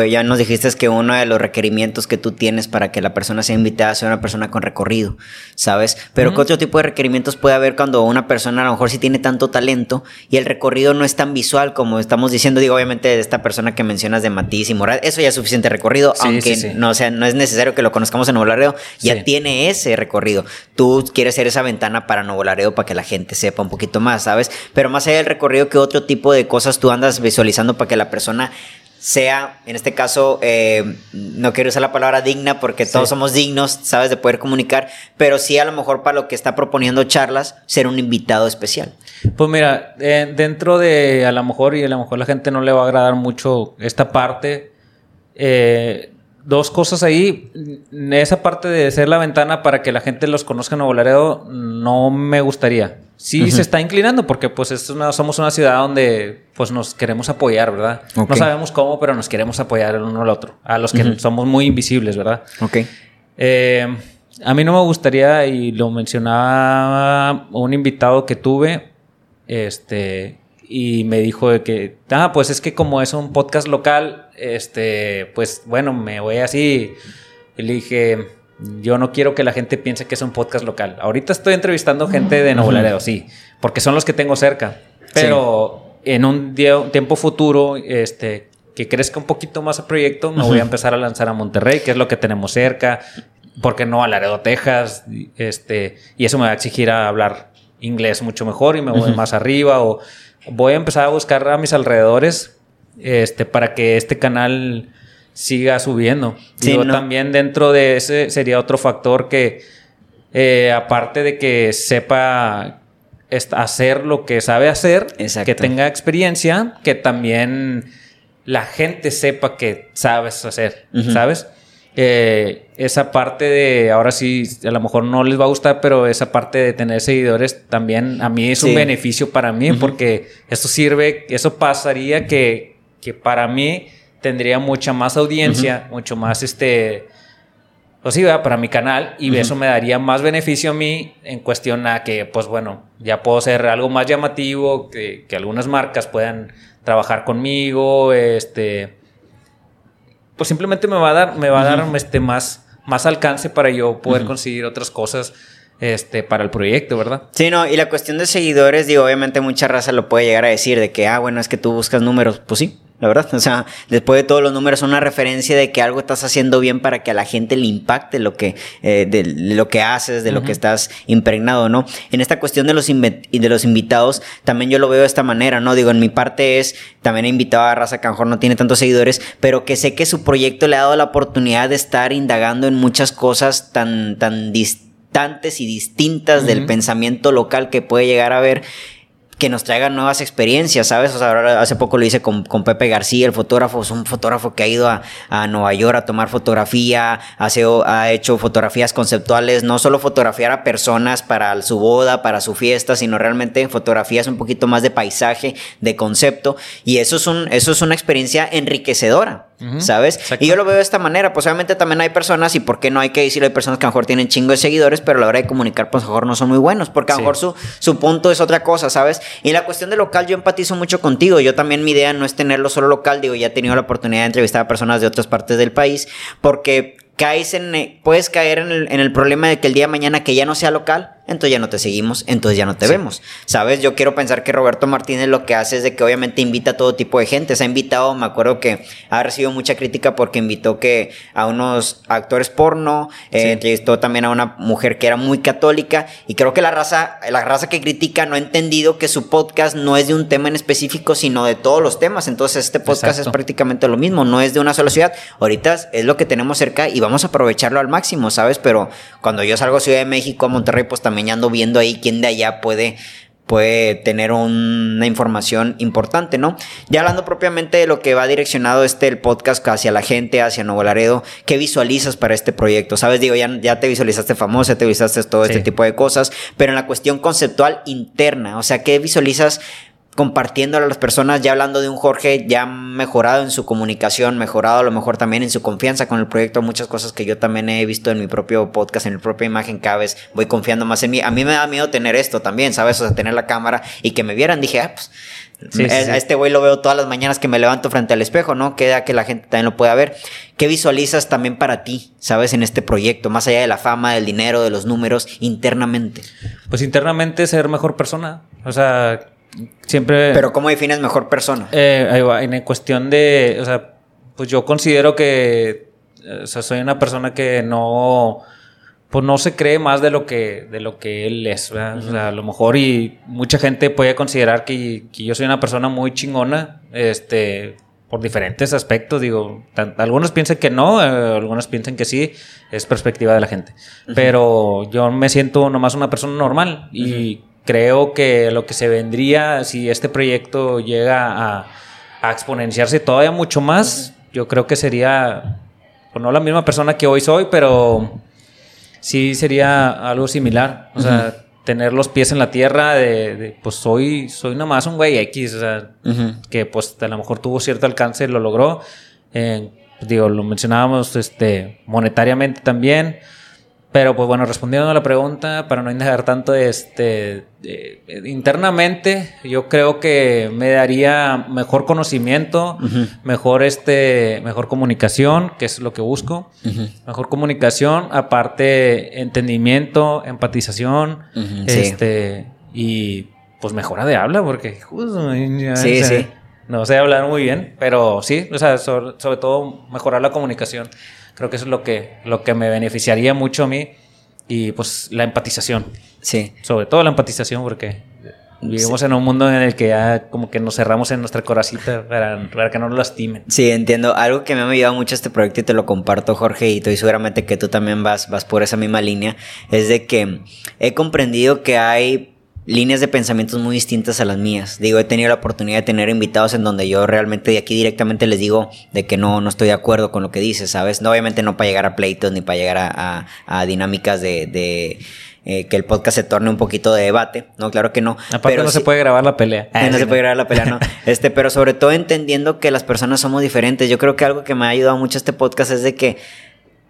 ya nos dijiste que uno de los requerimientos que tú tienes para que la persona sea invitada sea una persona con recorrido, ¿sabes? Pero ¿qué otro tipo de requerimientos puede haber cuando una persona a lo mejor sí tiene tanto talento y el recorrido no es tan visual como estamos diciendo? Digo, obviamente, de esta persona que mencionas de Matiz y Moral, eso ya es suficiente recorrido, aunque No, sea, no es necesario que lo conozcamos en Nuevo Laredo, ya tiene ese recorrido. Tú quieres ser esa ventana para Nuevo Laredo para que la gente sepa un poquito más, ¿sabes? Pero más allá del recorrido, ¿qué otro tipo de cosas tú andas visualizando para que la persona sea, en este caso, eh, no quiero usar la palabra digna porque todos somos dignos, sabes, de poder comunicar, pero sí a lo mejor para lo que está proponiendo charlas, ser un invitado especial. Pues mira, eh, dentro de a lo mejor, y a lo mejor la gente no le va a agradar mucho esta parte, eh, dos cosas ahí. Esa parte de ser la ventana para que la gente los conozca en Nuevo Laredo, no me gustaría sí se está inclinando porque pues somos una ciudad donde pues nos queremos apoyar, ¿verdad? No sabemos cómo, pero nos queremos apoyar el uno al otro, a los que somos muy invisibles, ¿verdad? Ok. Eh, a mí no me gustaría, y lo mencionaba un invitado que tuve, este, y me dijo de que, ah, pues es que como es un podcast local, este, pues bueno, me voy así, y le dije, yo no quiero que la gente piense que es un podcast local. Ahorita estoy entrevistando gente de Nuevo Laredo, sí, porque son los que tengo cerca. Pero en un, tiempo futuro, este, que crezca un poquito más el proyecto, me voy a empezar a lanzar a Monterrey, que es lo que tenemos cerca. porque no a Laredo, Texas? Este, y eso me va a exigir a hablar inglés mucho mejor y me voy más arriba. O voy a empezar a buscar a mis alrededores este, para que este canal siga subiendo. Sí, también dentro de ese sería otro factor que, eh, aparte de que sepa hacer lo que sabe hacer, que tenga experiencia, que también la gente sepa que sabes hacer, ¿sabes? Eh, esa parte de, ahora sí, a lo mejor no les va a gustar, pero esa parte de tener seguidores también a mí es un beneficio para mí, porque eso sirve, eso pasaría que, que para mí tendría mucha más audiencia, mucho más este, pues sí, para mi canal y eso me daría más beneficio a mí en cuestión a que, pues bueno, ya puedo ser algo más llamativo, que, algunas marcas puedan trabajar conmigo, este, pues simplemente me va a dar, me va a dar este más, más alcance para yo poder conseguir otras cosas este, para el proyecto, ¿verdad? Sí, no, y la cuestión de seguidores, digo, obviamente mucha raza lo puede llegar a decir de que, ah, bueno, es que tú buscas números, pues sí, la verdad. O sea, después de todos los números son una referencia de que algo estás haciendo bien para que a la gente le impacte lo que, eh, de lo que haces, de lo que estás impregnado, ¿no? En esta cuestión de los, de los invitados, también yo lo veo de esta manera, ¿no? Digo, en mi parte es, también he invitado a Raza mejor no tiene tantos seguidores, pero que sé que su proyecto le ha dado la oportunidad de estar indagando en muchas cosas tan, tan distantes y distintas del pensamiento local que puede llegar a ver que nos traigan nuevas experiencias, ¿sabes? O sea, ahora hace poco lo hice con, con, Pepe García, el fotógrafo, es un fotógrafo que ha ido a, a Nueva York a tomar fotografía, hace, ha hecho fotografías conceptuales, no solo fotografiar a personas para su boda, para su fiesta, sino realmente fotografías un poquito más de paisaje, de concepto, y eso es, un, eso es una experiencia enriquecedora. ¿Sabes? Y yo lo veo de esta manera. Pues obviamente también hay personas, y por qué no hay que decir, hay personas que a lo mejor tienen chingo de seguidores, pero a la hora de comunicar, pues a lo mejor no son muy buenos, porque a lo mejor su, su punto es otra cosa, ¿sabes? Y la cuestión de local, yo empatizo mucho contigo. Yo también mi idea no es tenerlo solo local, digo, ya he tenido la oportunidad de entrevistar a personas de otras partes del país, porque caes en, eh, puedes caer en el, en el problema de que el día de mañana que ya no sea local, entonces ya no te seguimos, entonces ya no te vemos. ¿Sabes? Yo quiero pensar que Roberto Martínez lo que hace es de que obviamente invita a todo tipo de gente. Se ha invitado, me acuerdo que ha recibido mucha crítica porque invitó que a unos actores porno, eh, entrevistó también a una mujer que era muy católica y creo que la raza, la raza que critica no ha entendido que su podcast no es de un tema en específico, sino de todos los temas. Entonces este podcast es prácticamente lo mismo, no es de una sola ciudad. Ahorita es lo que tenemos cerca y vamos a aprovecharlo al máximo, ¿sabes? Pero cuando yo salgo a Ciudad de México, a Monterrey, pues también ando viendo ahí quién de allá puede puede tener una información importante, ¿no? Ya hablando propiamente de lo que va direccionado este el podcast hacia la gente, hacia Nuevo Laredo, ¿qué visualizas para este proyecto? Sabes, digo, ya, ya te visualizaste famosa, te visualizaste todo este tipo de cosas, pero en la cuestión conceptual interna, o sea, ¿qué visualizas compartiéndolo a las personas, ya hablando de un Jorge ya mejorado en su comunicación, mejorado a lo mejor también en su confianza con el proyecto, muchas cosas que yo también he visto en mi propio podcast, en mi propia imagen, cada vez voy confiando más en mí. A mí me da miedo tener esto también, ¿sabes? O sea, tener la cámara y que me vieran, dije, ah, pues... a este güey lo veo todas las mañanas que me levanto frente al espejo, ¿no? Queda que la gente también lo pueda ver. ¿Qué visualizas también para ti, sabes, en este proyecto, más allá de la fama, del dinero, de los números, internamente? Pues internamente ser mejor persona. O sea, siempre... Pero ¿cómo defines mejor persona? Eh, ahí va, en cuestión de, o sea, pues yo considero que, o sea, soy una persona que no, pues no se cree más de lo que, de lo que él es, ¿verdad? O sea, a lo mejor y mucha gente puede considerar que, que yo soy una persona muy chingona, este, por diferentes aspectos, digo, algunos piensan que no, eh, algunos piensan que sí, es perspectiva de la gente, pero yo me siento nomás una persona normal y creo que lo que se vendría, si este proyecto llega a, exponenciarse todavía mucho más, yo creo que sería, pues no la misma persona que hoy soy, pero sí sería algo similar. O sea, tener los pies en la tierra de, pues soy, soy nomás un güey X, o sea, que pues a lo mejor tuvo cierto alcance, lo logró. Eh, digo, lo mencionábamos este, monetariamente también. Pero pues bueno, respondiendo a la pregunta, para no indagar tanto, este, internamente yo creo que me daría mejor conocimiento, mejor, este, mejor comunicación, que es lo que busco, mejor comunicación, aparte entendimiento, empatización, este, y pues mejora de habla, porque sí, sí. no sé hablar muy bien, pero sí, o sea, sobre todo mejorar la comunicación. Creo que eso es lo que, lo que me beneficiaría mucho a mí. Y pues la empatización. Sí. Sobre todo la empatización, porque vivimos en un mundo en el que ya como que nos cerramos en nuestra coracita para, para, que no nos lastimen. Sí, entiendo. Algo que me ha ayudado mucho este proyecto y te lo comparto, Jorge, y estoy seguramente que tú también vas, vas por esa misma línea, es de que he comprendido que hay líneas de pensamientos muy distintas a las mías. Digo, he tenido la oportunidad de tener invitados en donde yo realmente de aquí directamente les digo de que no, no estoy de acuerdo con lo que dices, ¿sabes? No, obviamente no para llegar a pleitos ni para llegar a, a, dinámicas de, de eh, que el podcast se torne un poquito de debate, ¿no? Claro que no. pero no se puede grabar la pelea. no se puede grabar la pelea, no. Este, pero sobre todo entendiendo que las personas somos diferentes. Yo creo que algo que me ha ayudado mucho este podcast es de que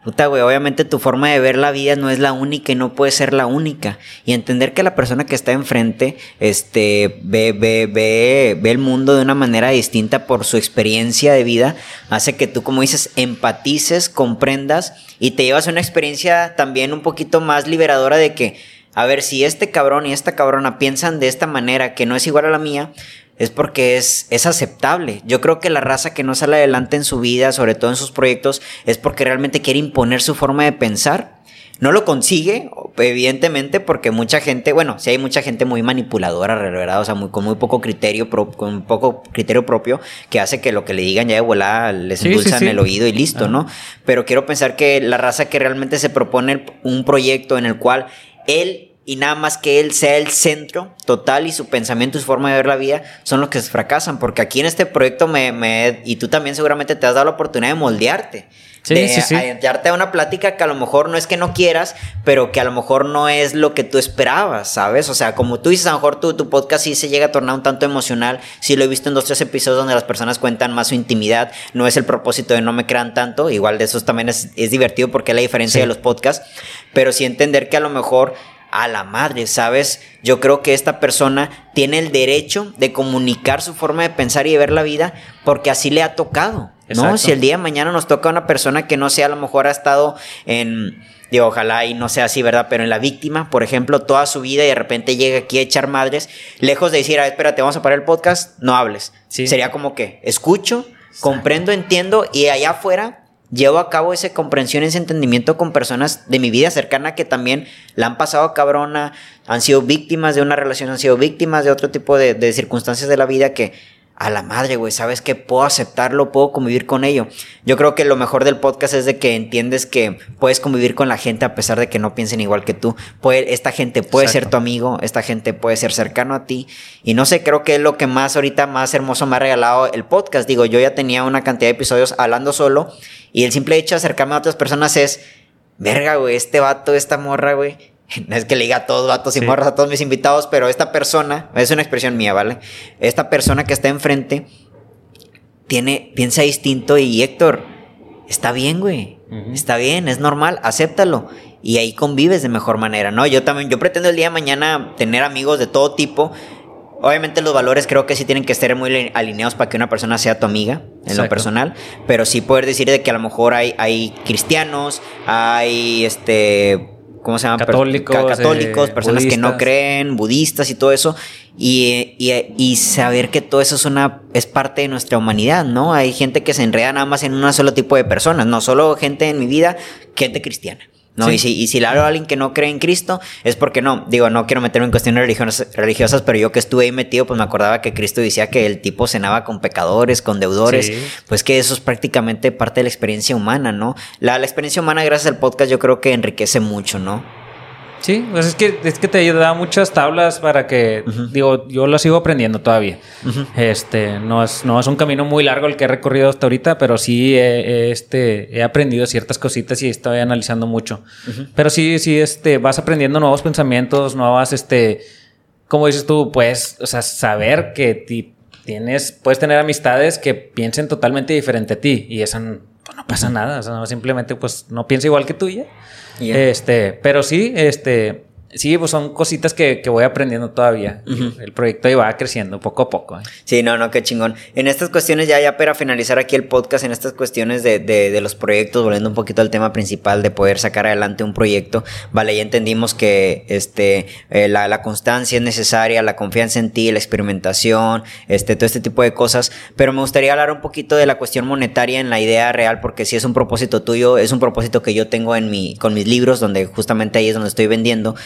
Güey, obviamente tu forma de ver la vida no es la única y no puede ser la única. Y entender que la persona que está enfrente, este, ve, ve, ve, ve el mundo de una manera distinta por su experiencia de vida, hace que tú, como dices, empatices, comprendas y te llevas una experiencia también un poquito más liberadora de que, a ver, si este cabrón y esta cabrona piensan de esta manera que no es igual a la mía, es porque es, es aceptable. Yo creo que la raza que no sale adelante en su vida, sobre todo en sus proyectos, es porque realmente quiere imponer su forma de pensar. No lo consigue, evidentemente, porque mucha gente, bueno, sí hay mucha gente muy manipuladora, ¿verdad? O sea, muy, con muy poco criterio, con poco criterio propio, que hace que lo que le digan ya de volada les endulzan el oído y listo, ¿no? Pero quiero pensar que la raza que realmente se propone un proyecto en el cual él y nada más que él sea el centro total y su pensamiento y su forma de ver la vida son los que fracasan. Porque aquí en este proyecto me, me y tú también seguramente te has dado la oportunidad de moldearte. Sí, de sí, sí. a una plática que a lo mejor no es que no quieras, pero que a lo mejor no es lo que tú esperabas, ¿sabes? O sea, como tú dices, a lo mejor tu, tu podcast sí se llega a tornar un tanto emocional. Sí lo he visto en dos, tres episodios donde las personas cuentan más su intimidad. No es el propósito de no me crean tanto. Igual de eso también es, es divertido porque es la diferencia de los podcasts. Pero sí entender que a lo mejor a la madre, ¿sabes? Yo creo que esta persona tiene el derecho de comunicar su forma de pensar y de ver la vida porque así le ha tocado, ¿no? Si el día de mañana nos toca una persona que no sea, a lo mejor ha estado en, digo, ojalá y no sea así, ¿verdad? Pero en la víctima, por ejemplo, toda su vida y de repente llega aquí a echar madres, lejos de decir, a ver, espérate, vamos a parar el podcast, no hables. Sería como que escucho, comprendo, entiendo y allá afuera llevo a cabo esa comprensión, ese entendimiento con personas de mi vida cercana que también la han pasado cabrona, han sido víctimas de una relación, han sido víctimas de otro tipo de, circunstancias de la vida que a la madre, güey, sabes que puedo aceptarlo, puedo convivir con ello. Yo creo que lo mejor del podcast es de que entiendes que puedes convivir con la gente a pesar de que no piensen igual que tú. Puede, esta gente puede ser tu amigo, esta gente puede ser cercano a ti. Y no sé, creo que es lo que más ahorita más hermoso me ha regalado el podcast. Digo, yo ya tenía una cantidad de episodios hablando solo y el simple hecho de acercarme a otras personas es, verga, güey, este vato, esta morra, güey, no es que le diga a todos vatos y morras a todos mis invitados, pero esta persona, es una expresión mía, ¿vale? Esta persona que está enfrente tiene, piensa distinto y Héctor, está bien, güey. Está bien, es normal, acéptalo. Y ahí convives de mejor manera, ¿no? Yo también, yo pretendo el día de mañana tener amigos de todo tipo. Obviamente los valores creo que sí tienen que estar muy alineados para que una persona sea tu amiga en lo personal, pero sí poder decir de que a lo mejor hay, hay cristianos, hay este ¿cómo se llama? Católicos. católicos, personas que no creen, budistas y todo eso. Y, y, saber que todo eso es una es parte de nuestra humanidad, ¿no? Hay gente que se enreda nada más en un solo tipo de personas, no solo gente en mi vida, gente cristiana. ¿No? Y, si, y si le hablo a alguien que no cree en Cristo, es porque no, digo, no quiero meterme en cuestiones religiosas, religiosas, pero yo que estuve ahí metido, pues me acordaba que Cristo decía que el tipo cenaba con pecadores, con deudores, pues que eso es prácticamente parte de la experiencia humana, ¿no? La, la experiencia humana, gracias al podcast, yo creo que enriquece mucho, ¿no? Sí, pues es que, es que te da muchas tablas para que, digo, yo lo sigo aprendiendo todavía. Este, no es, no es un camino muy largo el que he recorrido hasta ahorita, pero sí he, este, he aprendido ciertas cositas y estoy analizando mucho. Pero sí, sí, este, vas aprendiendo nuevos pensamientos, nuevas, este, como dices tú, puedes, o sea, saber que tienes, puedes tener amistades que piensen totalmente diferente a ti y eso pues, no pasa nada, o sea, simplemente pues no piensa igual que tú ya. Este, pero sí, este, Sí, pues son cositas que, voy aprendiendo todavía. El proyecto ahí va creciendo poco a poco. ¿eh? Sí, no, no, qué chingón. En estas cuestiones, ya, ya para finalizar aquí el podcast, en estas cuestiones de, de, los proyectos, volviendo un poquito al tema principal de poder sacar adelante un proyecto, vale, ya entendimos que este, eh, la, la, constancia es necesaria, la confianza en ti, la experimentación, este, todo este tipo de cosas. Pero me gustaría hablar un poquito de la cuestión monetaria en la idea real, porque si es un propósito tuyo, es un propósito que yo tengo en mi, con mis libros, donde justamente ahí es donde estoy vendiendo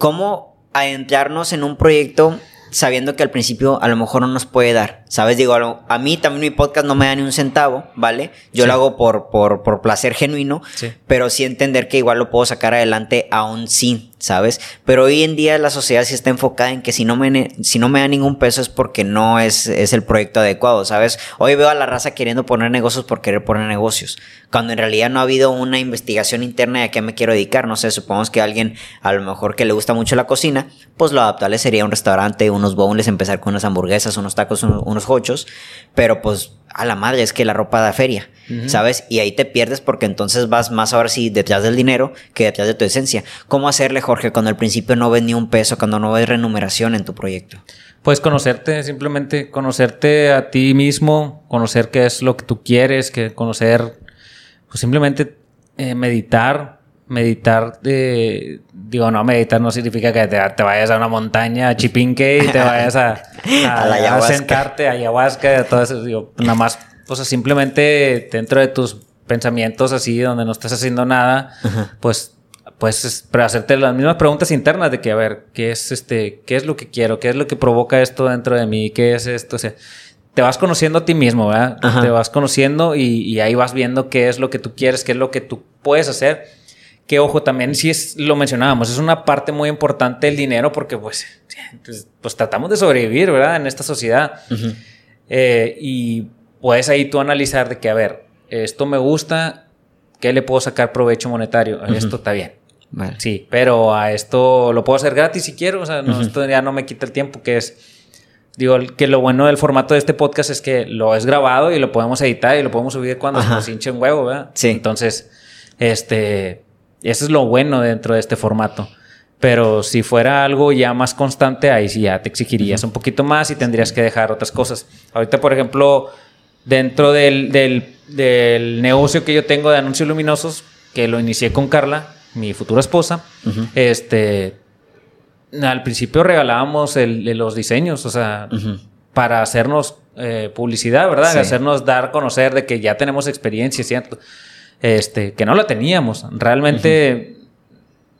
cómo adentrarnos en un proyecto sabiendo que al principio a lo mejor no nos puede dar. ¿Sabes? Digo, a, mí también mi podcast no me da ni un centavo, ¿vale? Yo lo hago por, por, por placer genuino, pero sí entender que igual lo puedo sacar adelante aún sin ¿sabes? Pero hoy en día la sociedad sí está enfocada en que si no me, si no me da ningún peso es porque no es, es el proyecto adecuado, ¿sabes? Hoy veo a la raza queriendo poner negocios por querer poner negocios, cuando en realidad no ha habido una investigación interna de a qué me quiero dedicar, no sé, supongamos que alguien a lo mejor que le gusta mucho la cocina, pues lo adaptable sería un restaurante, unos bowls, empezar con unas hamburguesas, unos tacos, unos, unos hochos, pero pues a la madre, es que la ropa da feria, ¿sabes? Y ahí te pierdes porque entonces vas más ahora sí detrás del dinero que detrás de tu esencia. ¿Cómo hacerle, Jorge, cuando al principio no ves ni un peso, cuando no ves remuneración en tu proyecto? Pues conocerte, simplemente conocerte a ti mismo, conocer qué es lo que tú quieres, que conocer, pues simplemente eh, meditar, meditar de, digo, no, meditar no significa que te, vayas a una montaña, a Chipinque y te vayas a, a, a, a sentarte a ayahuasca, todo eso, digo, nada más, pues simplemente dentro de tus pensamientos así, donde no estás haciendo nada, pues pues pero hacerte las mismas preguntas internas de que a ver qué es este qué es lo que quiero qué es lo que provoca esto dentro de mí qué es esto o sea te vas conociendo a ti mismo verdad te vas conociendo y, y, ahí vas viendo qué es lo que tú quieres qué es lo que tú puedes hacer que ojo, también sí es, lo mencionábamos, es una parte muy importante el dinero porque pues, pues, pues tratamos de sobrevivir, ¿verdad? En esta sociedad. Eh, y puedes ahí tú analizar de que, a ver, esto me gusta, ¿qué le puedo sacar provecho monetario? Esto está bien. Sí, pero a esto lo puedo hacer gratis si quiero, o sea, esto ya no me quita el tiempo, que es... Digo, que lo bueno del formato de este podcast es que lo es grabado y lo podemos editar y lo podemos subir cuando se nos hinche un huevo, ¿verdad? Sí. Entonces, este, eso es lo bueno dentro de este formato. Pero si fuera algo ya más constante, ahí sí ya te exigirías un poquito más y tendrías que dejar otras cosas. Ahorita, por ejemplo, dentro del, del, negocio que yo tengo de anuncios luminosos, que lo inicié con Carla, mi futura esposa, este, al principio regalábamos el, los diseños, o sea, para hacernos eh, publicidad, ¿verdad? Hacernos dar a conocer de que ya tenemos experiencia, ¿cierto? Este, que no la teníamos. Realmente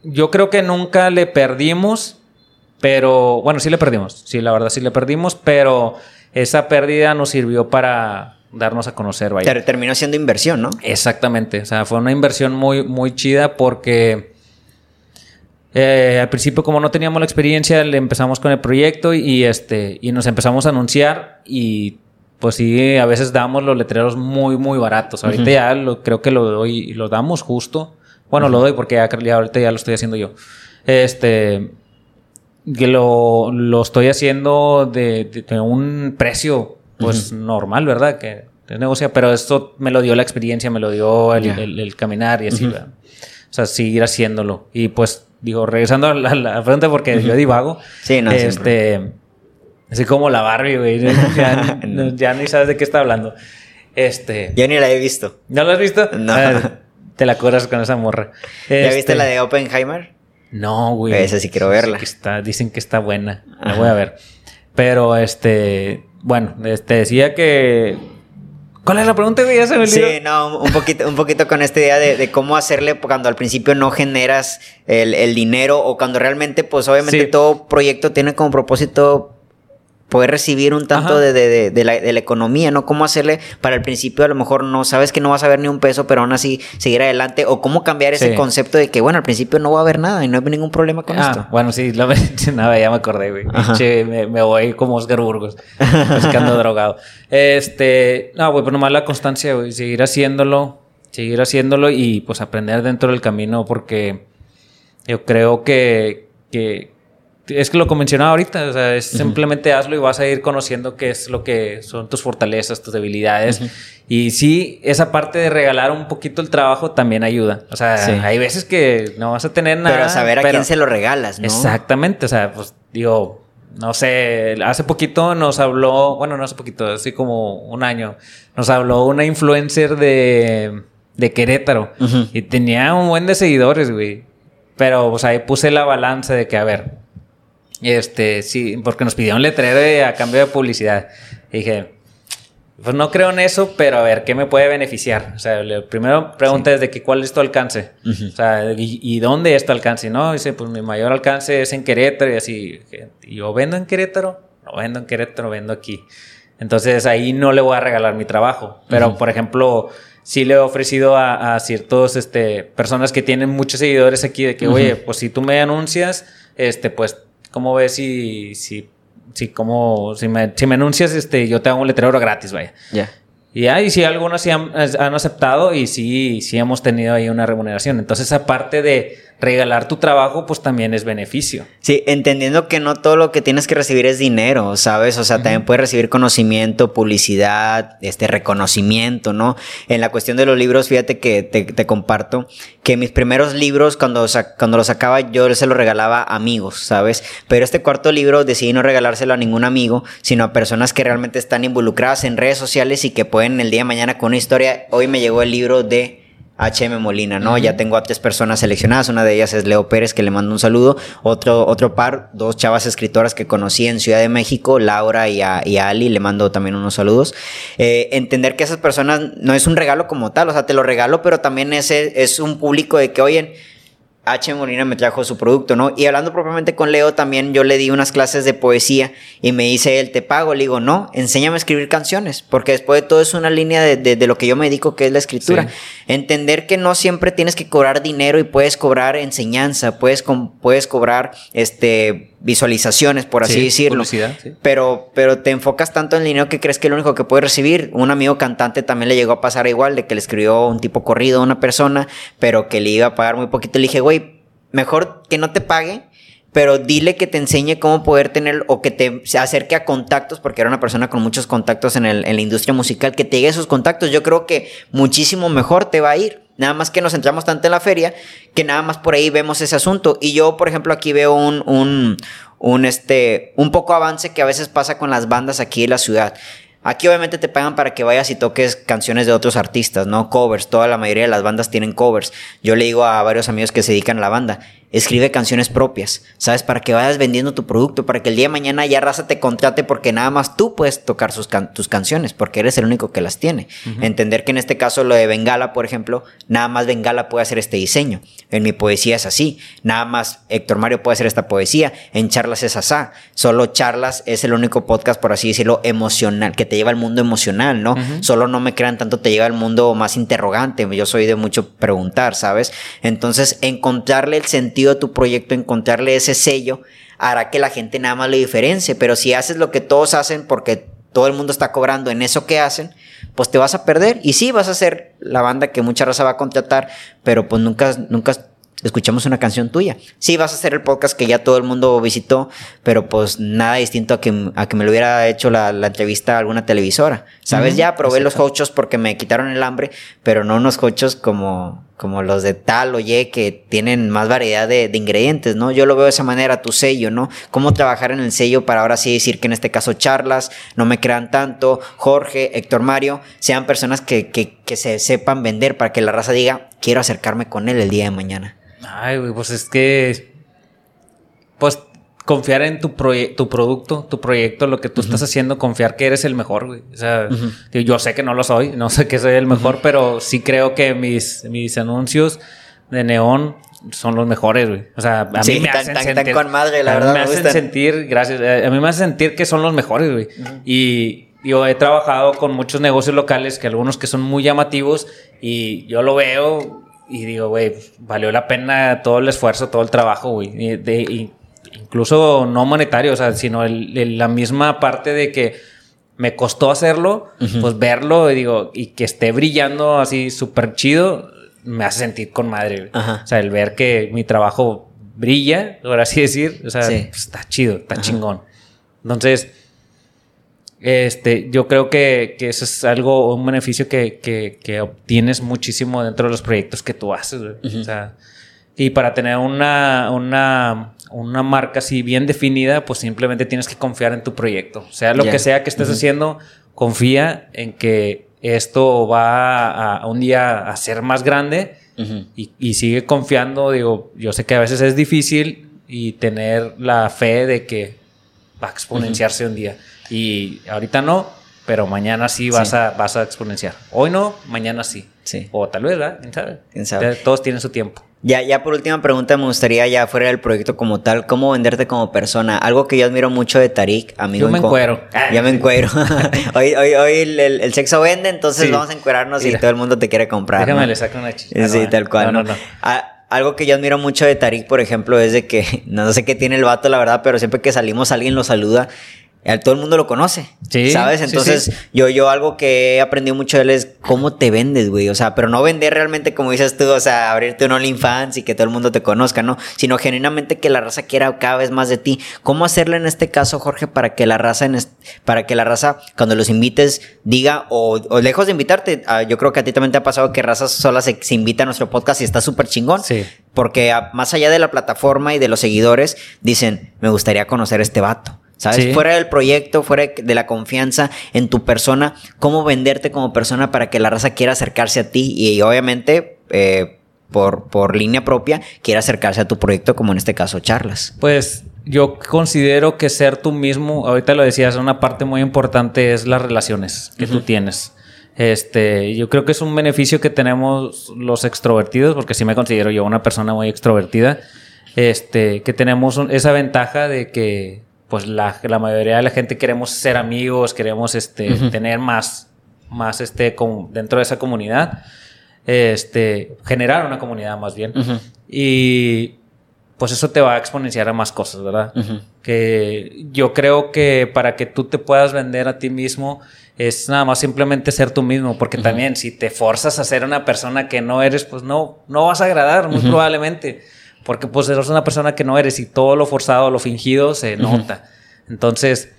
yo creo que nunca le perdimos Pero bueno, sí le perdimos. Sí, la verdad sí le perdimos, pero esa pérdida nos sirvió para darnos a conocer. Vaya. Terminó siendo inversión, ¿no? Exactamente. O sea, fue una inversión muy, muy chida porque eh, al principio, como no teníamos la experiencia, le empezamos con el proyecto y, este, y nos empezamos a anunciar y pues sí, a veces damos los letreros muy, muy baratos. Ahorita ya lo, creo que lo doy lo damos justo. Bueno, lo doy porque ya, ahorita ya lo estoy haciendo yo. Este, que lo, lo estoy haciendo de, un precio, pues normal, ¿verdad? Que es negocia, pero esto me lo dio la experiencia, me lo dio el, caminar y así, O sea, seguir haciéndolo. Y pues, digo, regresando a la, pregunta porque yo divago. Sí, no, Este, así como la Barbie, güey. Ya, ni sabes de qué está hablando. Este. Yo ni la he visto. ¿No la has visto? No. te la cobras con esa morra. ¿Ya viste este, la de Oppenheimer? No, güey. Esa sí quiero verla. está, dicen que está buena. La voy a ver. Pero este, bueno, te este, decía que ¿Cuál es la pregunta, güey? Ya se me Sí, no, un poquito, un poquito con esta idea de, cómo hacerle cuando al principio no generas el, dinero o cuando realmente, pues obviamente todo proyecto tiene como propósito poder recibir un tanto de, de, de, la, de, la, economía, ¿no? Cómo hacerle para el principio a lo mejor no sabes que no vas a ver ni un peso, pero aún así seguir adelante o cómo cambiar ese concepto de que, bueno, al principio no va a haber nada y no hay ningún problema con ah, esto. Bueno, sí, lo nada, ya me acordé, güey. me, me, voy como Oscar Burgos, buscando drogado. Este, no, güey, pues nomás la constancia, güey, seguir haciéndolo, seguir haciéndolo y pues aprender dentro del camino porque yo creo que, que es que lo mencionaba ahorita, o sea, es simplemente hazlo y vas a ir conociendo qué es lo que son tus fortalezas, tus debilidades. Y sí, esa parte de regalar un poquito el trabajo también ayuda. O sea, hay veces que no vas a tener nada. Pero saber a quién se lo regalas, ¿no? Exactamente, o sea, pues digo, no sé, hace poquito nos habló, bueno, no hace poquito, así como un año, nos habló una influencer de, de Querétaro y tenía un buen de seguidores, güey. Pero, o sea, ahí puse la balanza de que, a ver, este, sí, porque nos pidió un letrero a cambio de publicidad. dije, pues no creo en eso, pero a ver, ¿qué me puede beneficiar? O sea, la primero pregunta es de que cuál es tu alcance. O sea, y, dónde es tu alcance? No, dice, pues mi mayor alcance es en Querétaro y así. ¿Y yo vendo en Querétaro? No vendo en Querétaro, vendo aquí. Entonces ahí no le voy a regalar mi trabajo. Pero, por ejemplo, sí le he ofrecido a, a ciertos este, personas que tienen muchos seguidores aquí de que, oye, pues si tú me anuncias, este, pues ¿Cómo ves si, si, si, como, si, me, si me anuncias, este, yo te hago un letrero gratis, vaya? Ya. Y ahí sí, algunos sí han, han, aceptado y sí, sí hemos tenido ahí una remuneración. Entonces, aparte de regalar tu trabajo, pues también es beneficio. Sí, entendiendo que no todo lo que tienes que recibir es dinero, ¿sabes? O sea, también puedes recibir conocimiento, publicidad, este reconocimiento, ¿no? En la cuestión de los libros, fíjate que te, comparto que mis primeros libros, cuando, cuando los sacaba, yo se los regalaba a amigos, ¿sabes? Pero este cuarto libro decidí no regalárselo a ningún amigo, sino a personas que realmente están involucradas en redes sociales y que pueden el día de mañana con una historia. Hoy me llegó el libro de HM Molina, ¿no? Ya tengo a tres personas seleccionadas, una de ellas es Leo Pérez, que le mando un saludo, otro, otro par, dos chavas escritoras que conocí en Ciudad de México, Laura y a, Ali, le mando también unos saludos. Eh, entender que esas personas no es un regalo como tal, o sea, te lo regalo, pero también ese es un público de que, oye, H. Molina me trajo su producto, ¿no? Y hablando propiamente con Leo, también yo le di unas clases de poesía y me dice él, te pago. Le digo, no, enséñame a escribir canciones, porque después de todo es una línea de, de, lo que yo me dedico, que es la escritura. Entender que no siempre tienes que cobrar dinero y puedes cobrar enseñanza, puedes, puedes cobrar este visualizaciones, por así decirlo. Pero, pero te enfocas tanto en el dinero que crees que es lo único que puedes recibir. Un amigo cantante también le llegó a pasar igual, de que le escribió un tipo corrido a una persona, pero que le iba a pagar muy poquito. Le dije, güey, mejor que no te pague, pero dile que te enseñe cómo poder tener o que te acerque a contactos, porque era una persona con muchos contactos en, el, en la industria musical, que te llegue esos contactos. Yo creo que muchísimo mejor te va a ir. Nada más que nos centramos tanto en la feria que nada más por ahí vemos ese asunto. Y yo, por ejemplo, aquí veo un, un, un, este, un poco avance que a veces pasa con las bandas aquí en la ciudad. Aquí obviamente te pagan para que vayas y toques canciones de otros artistas, ¿no? Covers. Toda la mayoría de las bandas tienen covers. Yo le digo a varios amigos que se dedican a la banda escribe canciones propias, ¿sabes? Para que vayas vendiendo tu producto, para que el día de mañana ya raza te contrate porque nada más tú puedes tocar sus tus canciones, porque eres el único que las tiene. Entender que en este caso lo de Bengala, por ejemplo, nada más Bengala puede hacer este diseño. En mi poesía es así, nada más Héctor Mario puede hacer esta poesía, en charlas es asá. Solo charlas es el único podcast, por así decirlo, emocional, que te lleva al mundo emocional, ¿no? Solo no me crean tanto, te lleva al mundo más interrogante. Yo soy de mucho preguntar, ¿sabes? Entonces, encontrarle el sentido a tu proyecto, encontrarle ese sello, hará que la gente nada más le diferencie. Pero si haces lo que todos hacen porque todo el mundo está cobrando en eso que hacen, pues te vas a perder. Y sí, vas a ser la banda que mucha raza va a contratar, pero pues nunca, nunca escuchamos una canción tuya. Sí, vas a hacer el podcast que ya todo el mundo visitó, pero pues nada distinto a que, a que me lo hubiera hecho la, entrevista a alguna televisora. ¿Sabes? ya probé los cochos porque me quitaron el hambre, pero no unos cochos como, como los de tal o que tienen más variedad de, ingredientes, ¿no? Yo lo veo de esa manera, tu sello, ¿no? Cómo trabajar en el sello para ahora sí decir que en este caso charlas, no me crean tanto, Jorge, Héctor Mario, sean personas que, que, que se sepan vender para que la raza diga, quiero acercarme con él el día de mañana. Ay, pues es que. Pues confiar en tu, tu producto, tu proyecto, lo que tú estás haciendo, confiar que eres el mejor, güey. O sea, yo sé que no lo soy, no sé que soy el mejor, pero sí creo que mis, mis anuncios de neón son los mejores, güey. O sea, a mí me hacen sentir, con madre, la verdad. Me, hacen sentir, gracias, eh, a mí me hacen sentir que son los mejores, güey. Y yo he trabajado con muchos negocios locales, que algunos que son muy llamativos, y yo lo veo y digo, güey, valió la pena todo el esfuerzo, todo el trabajo, güey. De, incluso no monetario, o sea, sino el, la misma parte de que me costó hacerlo, pues verlo y digo, y que esté brillando así súper chido, me hace sentir con madre. O sea, el ver que mi trabajo brilla, por así decir, o sea, pues, está chido, está chingón. Entonces, este, yo creo que, que, eso es algo, un beneficio que, que, que, obtienes muchísimo dentro de los proyectos que tú haces. o sea, y para tener una, una, una, marca así bien definida, pues simplemente tienes que confiar en tu proyecto. Sea lo que sea que estés haciendo, confía en que esto va a, un día a ser más grande y, y sigue confiando. Digo, yo sé que a veces es difícil y tener la fe de que va a exponenciarse un día. Y ahorita no, pero mañana sí vas, A, vas a exponenciar. Hoy no, mañana sí. Sí. O tal vez, ¿verdad? ¿Quién sabe? Todos tienen su tiempo. Ya, ya por última pregunta, me gustaría ya fuera del proyecto como tal, ¿cómo venderte como persona? Algo que yo admiro mucho de Tarik, amigo. Yo me encuero. Ya me encuero. hoy hoy, hoy el, sexo vende, entonces vamos a encuerarnos y todo el mundo te quiere comprar. Déjame le saco una chicha. Sí, tal cual. No, no, no. Ah, algo que yo admiro mucho de Tarik, por ejemplo, es de que no sé qué tiene el vato, la verdad, pero siempre que salimos alguien lo saluda todo el mundo lo conoce. Sí. ¿Sabes? Entonces, yo, yo algo que he aprendido mucho de él es cómo te vendes, güey. O sea, pero no vender realmente como dices tú, o sea, abrirte un OnlyFans y que todo el mundo te conozca, ¿no? Sino genuinamente que la raza quiera cada vez más de ti. ¿Cómo hacerle en este caso, Jorge, para que la raza, en para que la raza, cuando los invites, diga, o, lejos de invitarte, ah, yo creo que a ti también te ha pasado que raza sola se, invita a nuestro podcast y está súper chingón. Sí. Porque ah, más allá de la plataforma y de los seguidores, dicen, me gustaría conocer a este vato. ¿Sabes? Fuera del proyecto, fuera de la confianza en tu persona, cómo venderte como persona para que la raza quiera acercarse a ti y, obviamente eh, por, por línea propia quiera acercarse a tu proyecto, como en este caso charlas. Pues yo considero que ser tú mismo, ahorita lo decías, una parte muy importante es las relaciones que tú tienes. Este, yo creo que es un beneficio que tenemos los extrovertidos, porque sí me considero yo una persona muy extrovertida, este, que tenemos esa ventaja de que pues la, la, mayoría de la gente queremos ser amigos, queremos este, tener más, más este, dentro de esa comunidad, este, generar una comunidad más bien. Y pues eso te va a exponenciar a más cosas, ¿verdad? Que yo creo que para que tú te puedas vender a ti mismo es nada más simplemente ser tú mismo, porque también si te forzas a ser una persona que no eres, pues no, no vas a agradar, muy probablemente. Porque pues eres una persona que no eres y todo lo forzado, lo fingido se nota. Entonces,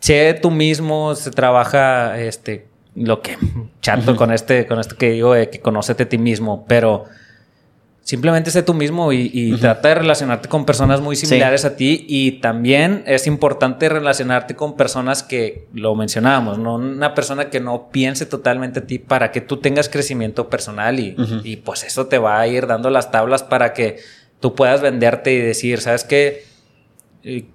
sé tú mismo, se trabaja este lo que chato con este con esto que digo de que conócete a ti mismo, pero simplemente sé tú mismo y, trata de relacionarte con personas muy similares a ti y también es importante relacionarte con personas que lo mencionábamos, no una persona que no piense totalmente a ti para que tú tengas crecimiento personal y, y pues eso te va a ir dando las tablas para que tú puedas venderte y decir, ¿sabes qué?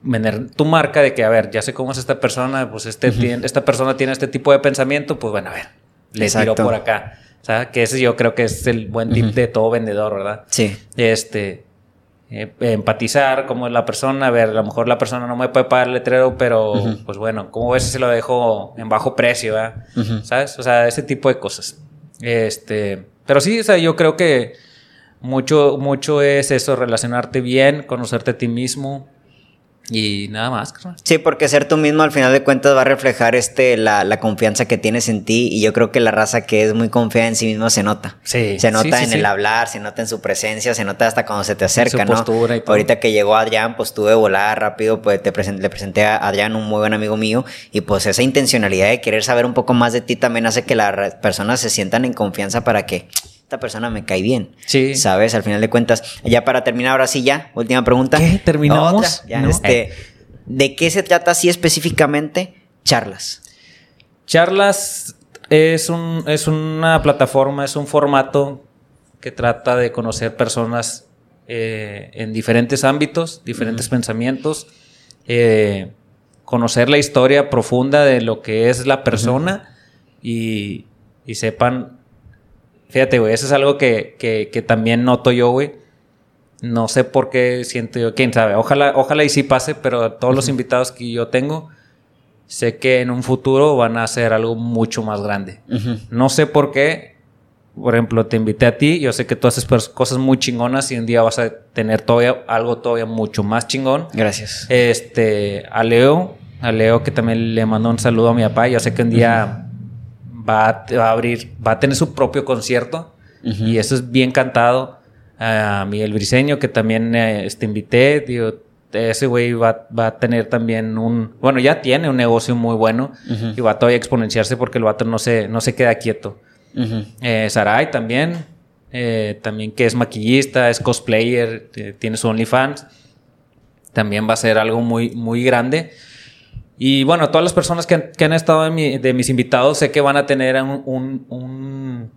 vender tu marca de que, a ver, ya sé cómo es esta persona, pues este esta persona tiene este tipo de pensamiento, pues bueno, a ver, le tiro por acá. O sea, que ese yo creo que es el buen tip de todo vendedor, ¿verdad? Sí. Este, eh, empatizar cómo es la persona, a ver, a lo mejor la persona no me puede pagar el letrero, pero pues bueno, ¿cómo ves si se lo dejo en bajo precio, ¿verdad? ¿Sabes? O sea, ese tipo de cosas. Este, pero sí, o sea, yo creo que mucho, mucho es eso, relacionarte bien, conocerte a ti mismo, y nada más. Sí, porque ser tú mismo al final de cuentas va a reflejar este, la, la, confianza que tienes en ti y yo creo que la raza que es muy confiada en sí mismo se nota. Sí. Se nota en el hablar, se nota en su presencia, se nota hasta cuando se te acerca, ¿no? Postura y todo. Ahorita que llegó Adrián, pues tuve volada rápido, pues te le presenté a Adrián, un muy buen amigo mío, y pues esa intencionalidad de querer saber un poco más de ti también hace que las personas se sientan en confianza para que esta persona me cae bien. Sí. ¿Sabes? Al final de cuentas. Ya para terminar, ahora sí, ya, última pregunta. ¿Qué? ¿Terminamos? este, eh. ¿De qué se trata así específicamente charlas? Charlas es, un, es una plataforma, es un formato que trata de conocer personas eh, en diferentes ámbitos, diferentes pensamientos, eh, conocer la historia profunda de lo que es la persona y, y sepan Fíjate, güey, eso es algo que, que, también noto yo, güey. No sé por qué siento yo, quién sabe. Ojalá, ojalá y sí pase, pero todos los invitados que yo tengo, sé que en un futuro van a hacer algo mucho más grande. No sé por qué. Por ejemplo, te invité a ti, yo sé que tú haces cosas muy chingonas y un día vas a tener todavía algo todavía mucho más chingón. Gracias. Este, a Leo, a Leo que también le mandó un saludo a mi papá, yo sé que un día va a, abrir, va a tener su propio concierto. Y eso es bien cantado. A Miguel Briseño, que también eh, este, invité, digo, ese güey va, va, a tener también un, bueno, ya tiene un negocio muy bueno. Y va a todavía exponenciarse porque el vato no se, no se queda quieto. Eh, Sarai también, eh, también que es maquillista, es cosplayer, tiene su OnlyFans, también va a ser algo muy, muy grande. Y bueno, todas las personas que han, estado de mis invitados sé que van a tener un,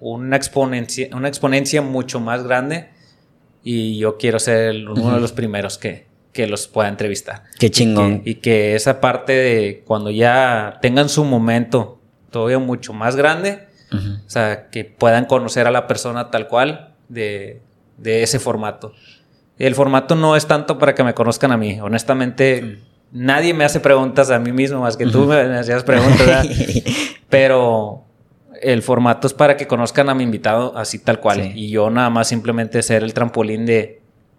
una, exponencia, una exponencia mucho más grande y yo quiero ser uno de los primeros que, los pueda entrevistar. Qué chingón. Y que, esa parte de cuando ya tengan su momento todavía mucho más grande, o sea, que puedan conocer a la persona tal cual de, de ese formato. El formato no es tanto para que me conozcan a mí, honestamente nadie me hace preguntas a mí mismo más que tú me hacías preguntas. Pero el formato es para que conozcan a mi invitado así tal cual. Y yo nada más simplemente ser el trampolín de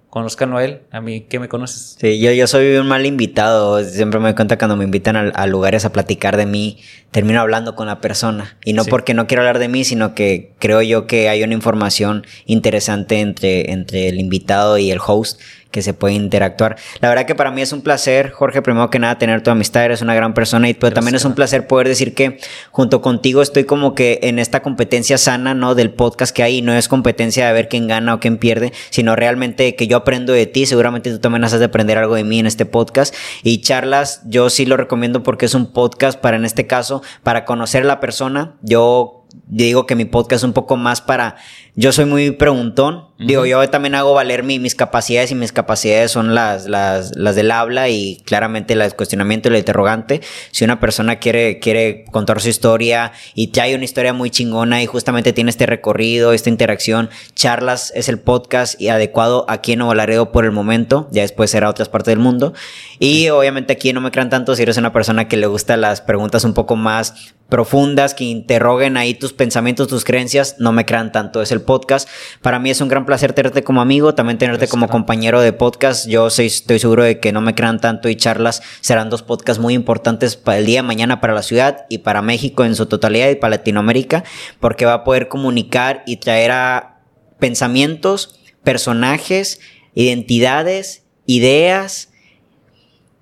conozcanlo a él, a mí que me conoces. Sí, yo, yo soy un mal invitado, siempre me doy cuenta cuando me invitan a, lugares a platicar de mí, termino hablando con la persona. Y no porque no quiero hablar de mí, sino que creo yo que hay una información interesante entre, entre el invitado y el host que se puede interactuar. La verdad que para mí es un placer, Jorge, primero que nada, tener tu amistad, eres una gran persona, y, pero también es un placer poder decir que junto contigo estoy como que en esta competencia sana, ¿no? Del podcast que hay, no es competencia de ver quién gana o quién pierde, sino realmente que yo aprendo de ti, seguramente tú también has de aprender algo de mí en este podcast. Y charlas, yo sí lo recomiendo porque es un podcast para, en este caso, para conocer a la persona. Yo digo que mi podcast es un poco más para yo soy muy preguntón. Digo, yo también hago valer mis capacidades y mis capacidades son las, las, las del habla y claramente el cuestionamiento y el interrogante. Si una persona quiere, quiere contar su historia y trae una historia muy chingona y justamente tiene este recorrido, esta interacción, charlas es el podcast y adecuado aquí en Nuevo Laredo por el momento. Ya después será otras partes del mundo. Y obviamente aquí no me crean tanto si eres una persona que le gusta las preguntas un poco más profundas, que interroguen ahí tus pensamientos, tus creencias, no me crean tanto. Es el podcast. Para mí es un gran placer tenerte como amigo, también tenerte como compañero de podcast. Yo soy, estoy seguro de que no me crean tanto y charlas serán dos podcasts muy importantes para el día de mañana para la ciudad y para México en su totalidad y para Latinoamérica, porque va a poder comunicar y traer a pensamientos, personajes, identidades, ideas,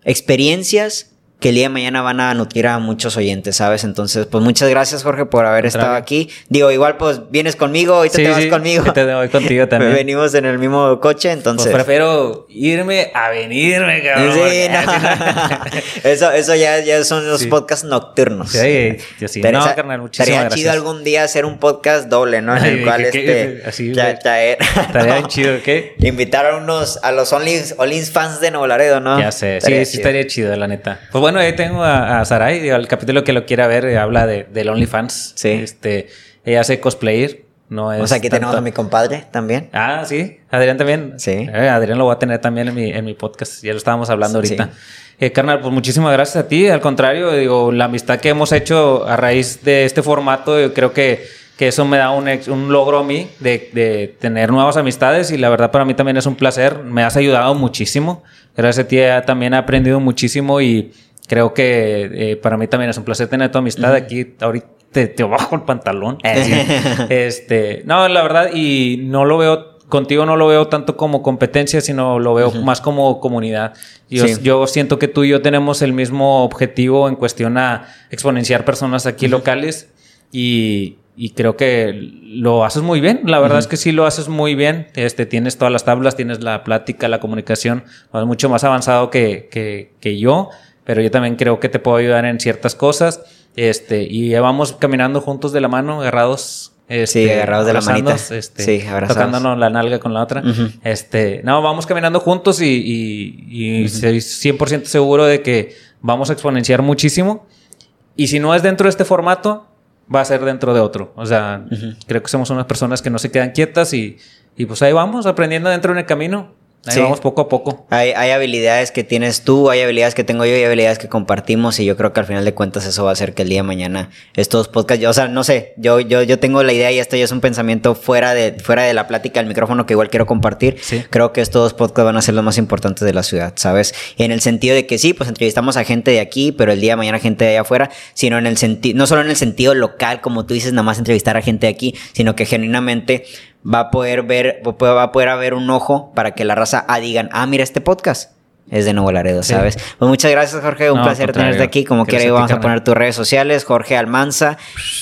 experiencias que el día de mañana van a nutrir a muchos oyentes, ¿sabes? Entonces, pues muchas gracias, Jorge, por haber estado aquí. Digo, igual, pues vienes conmigo, ahorita te vas conmigo. Te voy contigo también. Venimos en el mismo coche, entonces. Pues prefiero irme a venirme, cabrón. Sí, no. eso, eso ya, ya son los podcasts nocturnos. Sí, yo sí. no, carnal, muchísimas Estaría chido algún día hacer un podcast doble, ¿no? En el cual este. Así, traer. Estaría chido, ¿qué? Invitar a unos, a los Only, fans de Nuevo Laredo, ¿no? Ya sé. sí, sí, estaría chido, la neta. Pues bueno, ahí tengo a, a Sarai, el capítulo que lo quiera ver eh, habla de, del OnlyFans. Sí. Este, ella hace cosplayer. No es o sea, aquí tenemos a mi compadre también. Ah, sí. Adrián también. Sí. Eh, Adrián lo voy a tener también en mi, en mi podcast. Ya lo estábamos hablando ahorita. Eh, carnal, pues muchísimas gracias a ti. Al contrario, digo, la amistad que hemos hecho a raíz de este formato, yo creo que, que eso me da un, un logro a mí de, de, tener nuevas amistades y la verdad para mí también es un placer. Me has ayudado muchísimo. Gracias a ti también he aprendido muchísimo y creo que eh, para mí también es un placer tener tu amistad aquí. Ahorita te, bajo el pantalón. este, no, la verdad, y no lo veo, contigo no lo veo tanto como competencia, sino lo veo más como comunidad. Yo, yo, siento que tú y yo tenemos el mismo objetivo en cuestión a exponenciar personas aquí locales y, y creo que lo haces muy bien. La verdad es que sí lo haces muy bien. Este, tienes todas las tablas, tienes la plática, la comunicación, mucho más avanzado que, que, que yo pero yo también creo que te puedo ayudar en ciertas cosas. Este, y vamos caminando juntos de la mano, agarrados. Este, sí, agarrados de la manita. Este, sí, abrazados. Tocándonos la nalga con la otra. Este, no, vamos caminando juntos y, y, y 100% seguro de que vamos a exponenciar muchísimo. Y si no es dentro de este formato, va a ser dentro de otro. O sea, creo que somos unas personas que no se quedan quietas y, y pues ahí vamos aprendiendo dentro en el camino. Ahí vamos poco a poco. Hay, hay, habilidades que tienes tú, hay habilidades que tengo yo y habilidades que compartimos y yo creo que al final de cuentas eso va a hacer que el día de mañana estos podcasts, o sea, no sé, yo, yo, yo tengo la idea y esto ya es un pensamiento fuera de, fuera de la plática del micrófono que igual quiero compartir. Creo que estos podcasts van a ser los más importantes de la ciudad, ¿sabes? En el sentido de que sí, pues entrevistamos a gente de aquí, pero el día de mañana gente de allá afuera, sino en el sentido, no solo en el sentido local, como tú dices, nada más entrevistar a gente de aquí, sino que genuinamente va a poder ver, va a poder haber un ojo para que la raza ah, digan, ah, mira este podcast. Es de Nuevo Laredo, ¿sabes? Pues muchas gracias, Jorge. Un placer tenerte aquí. Como quiera, vamos a poner tus redes sociales. Jorge Almanza,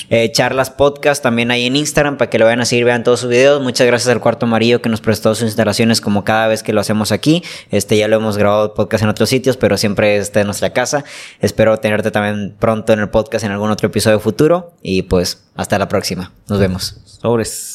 eh, Charlas Podcast, también ahí en Instagram para que lo vayan a seguir, vean todos sus videos. Muchas gracias al Cuarto Amarillo que nos prestó sus instalaciones como cada vez que lo hacemos aquí. Este ya lo hemos grabado podcast en otros sitios, pero siempre está en nuestra casa. Espero tenerte también pronto en el podcast en algún otro episodio futuro. Y pues hasta la próxima. Nos vemos. Sobres.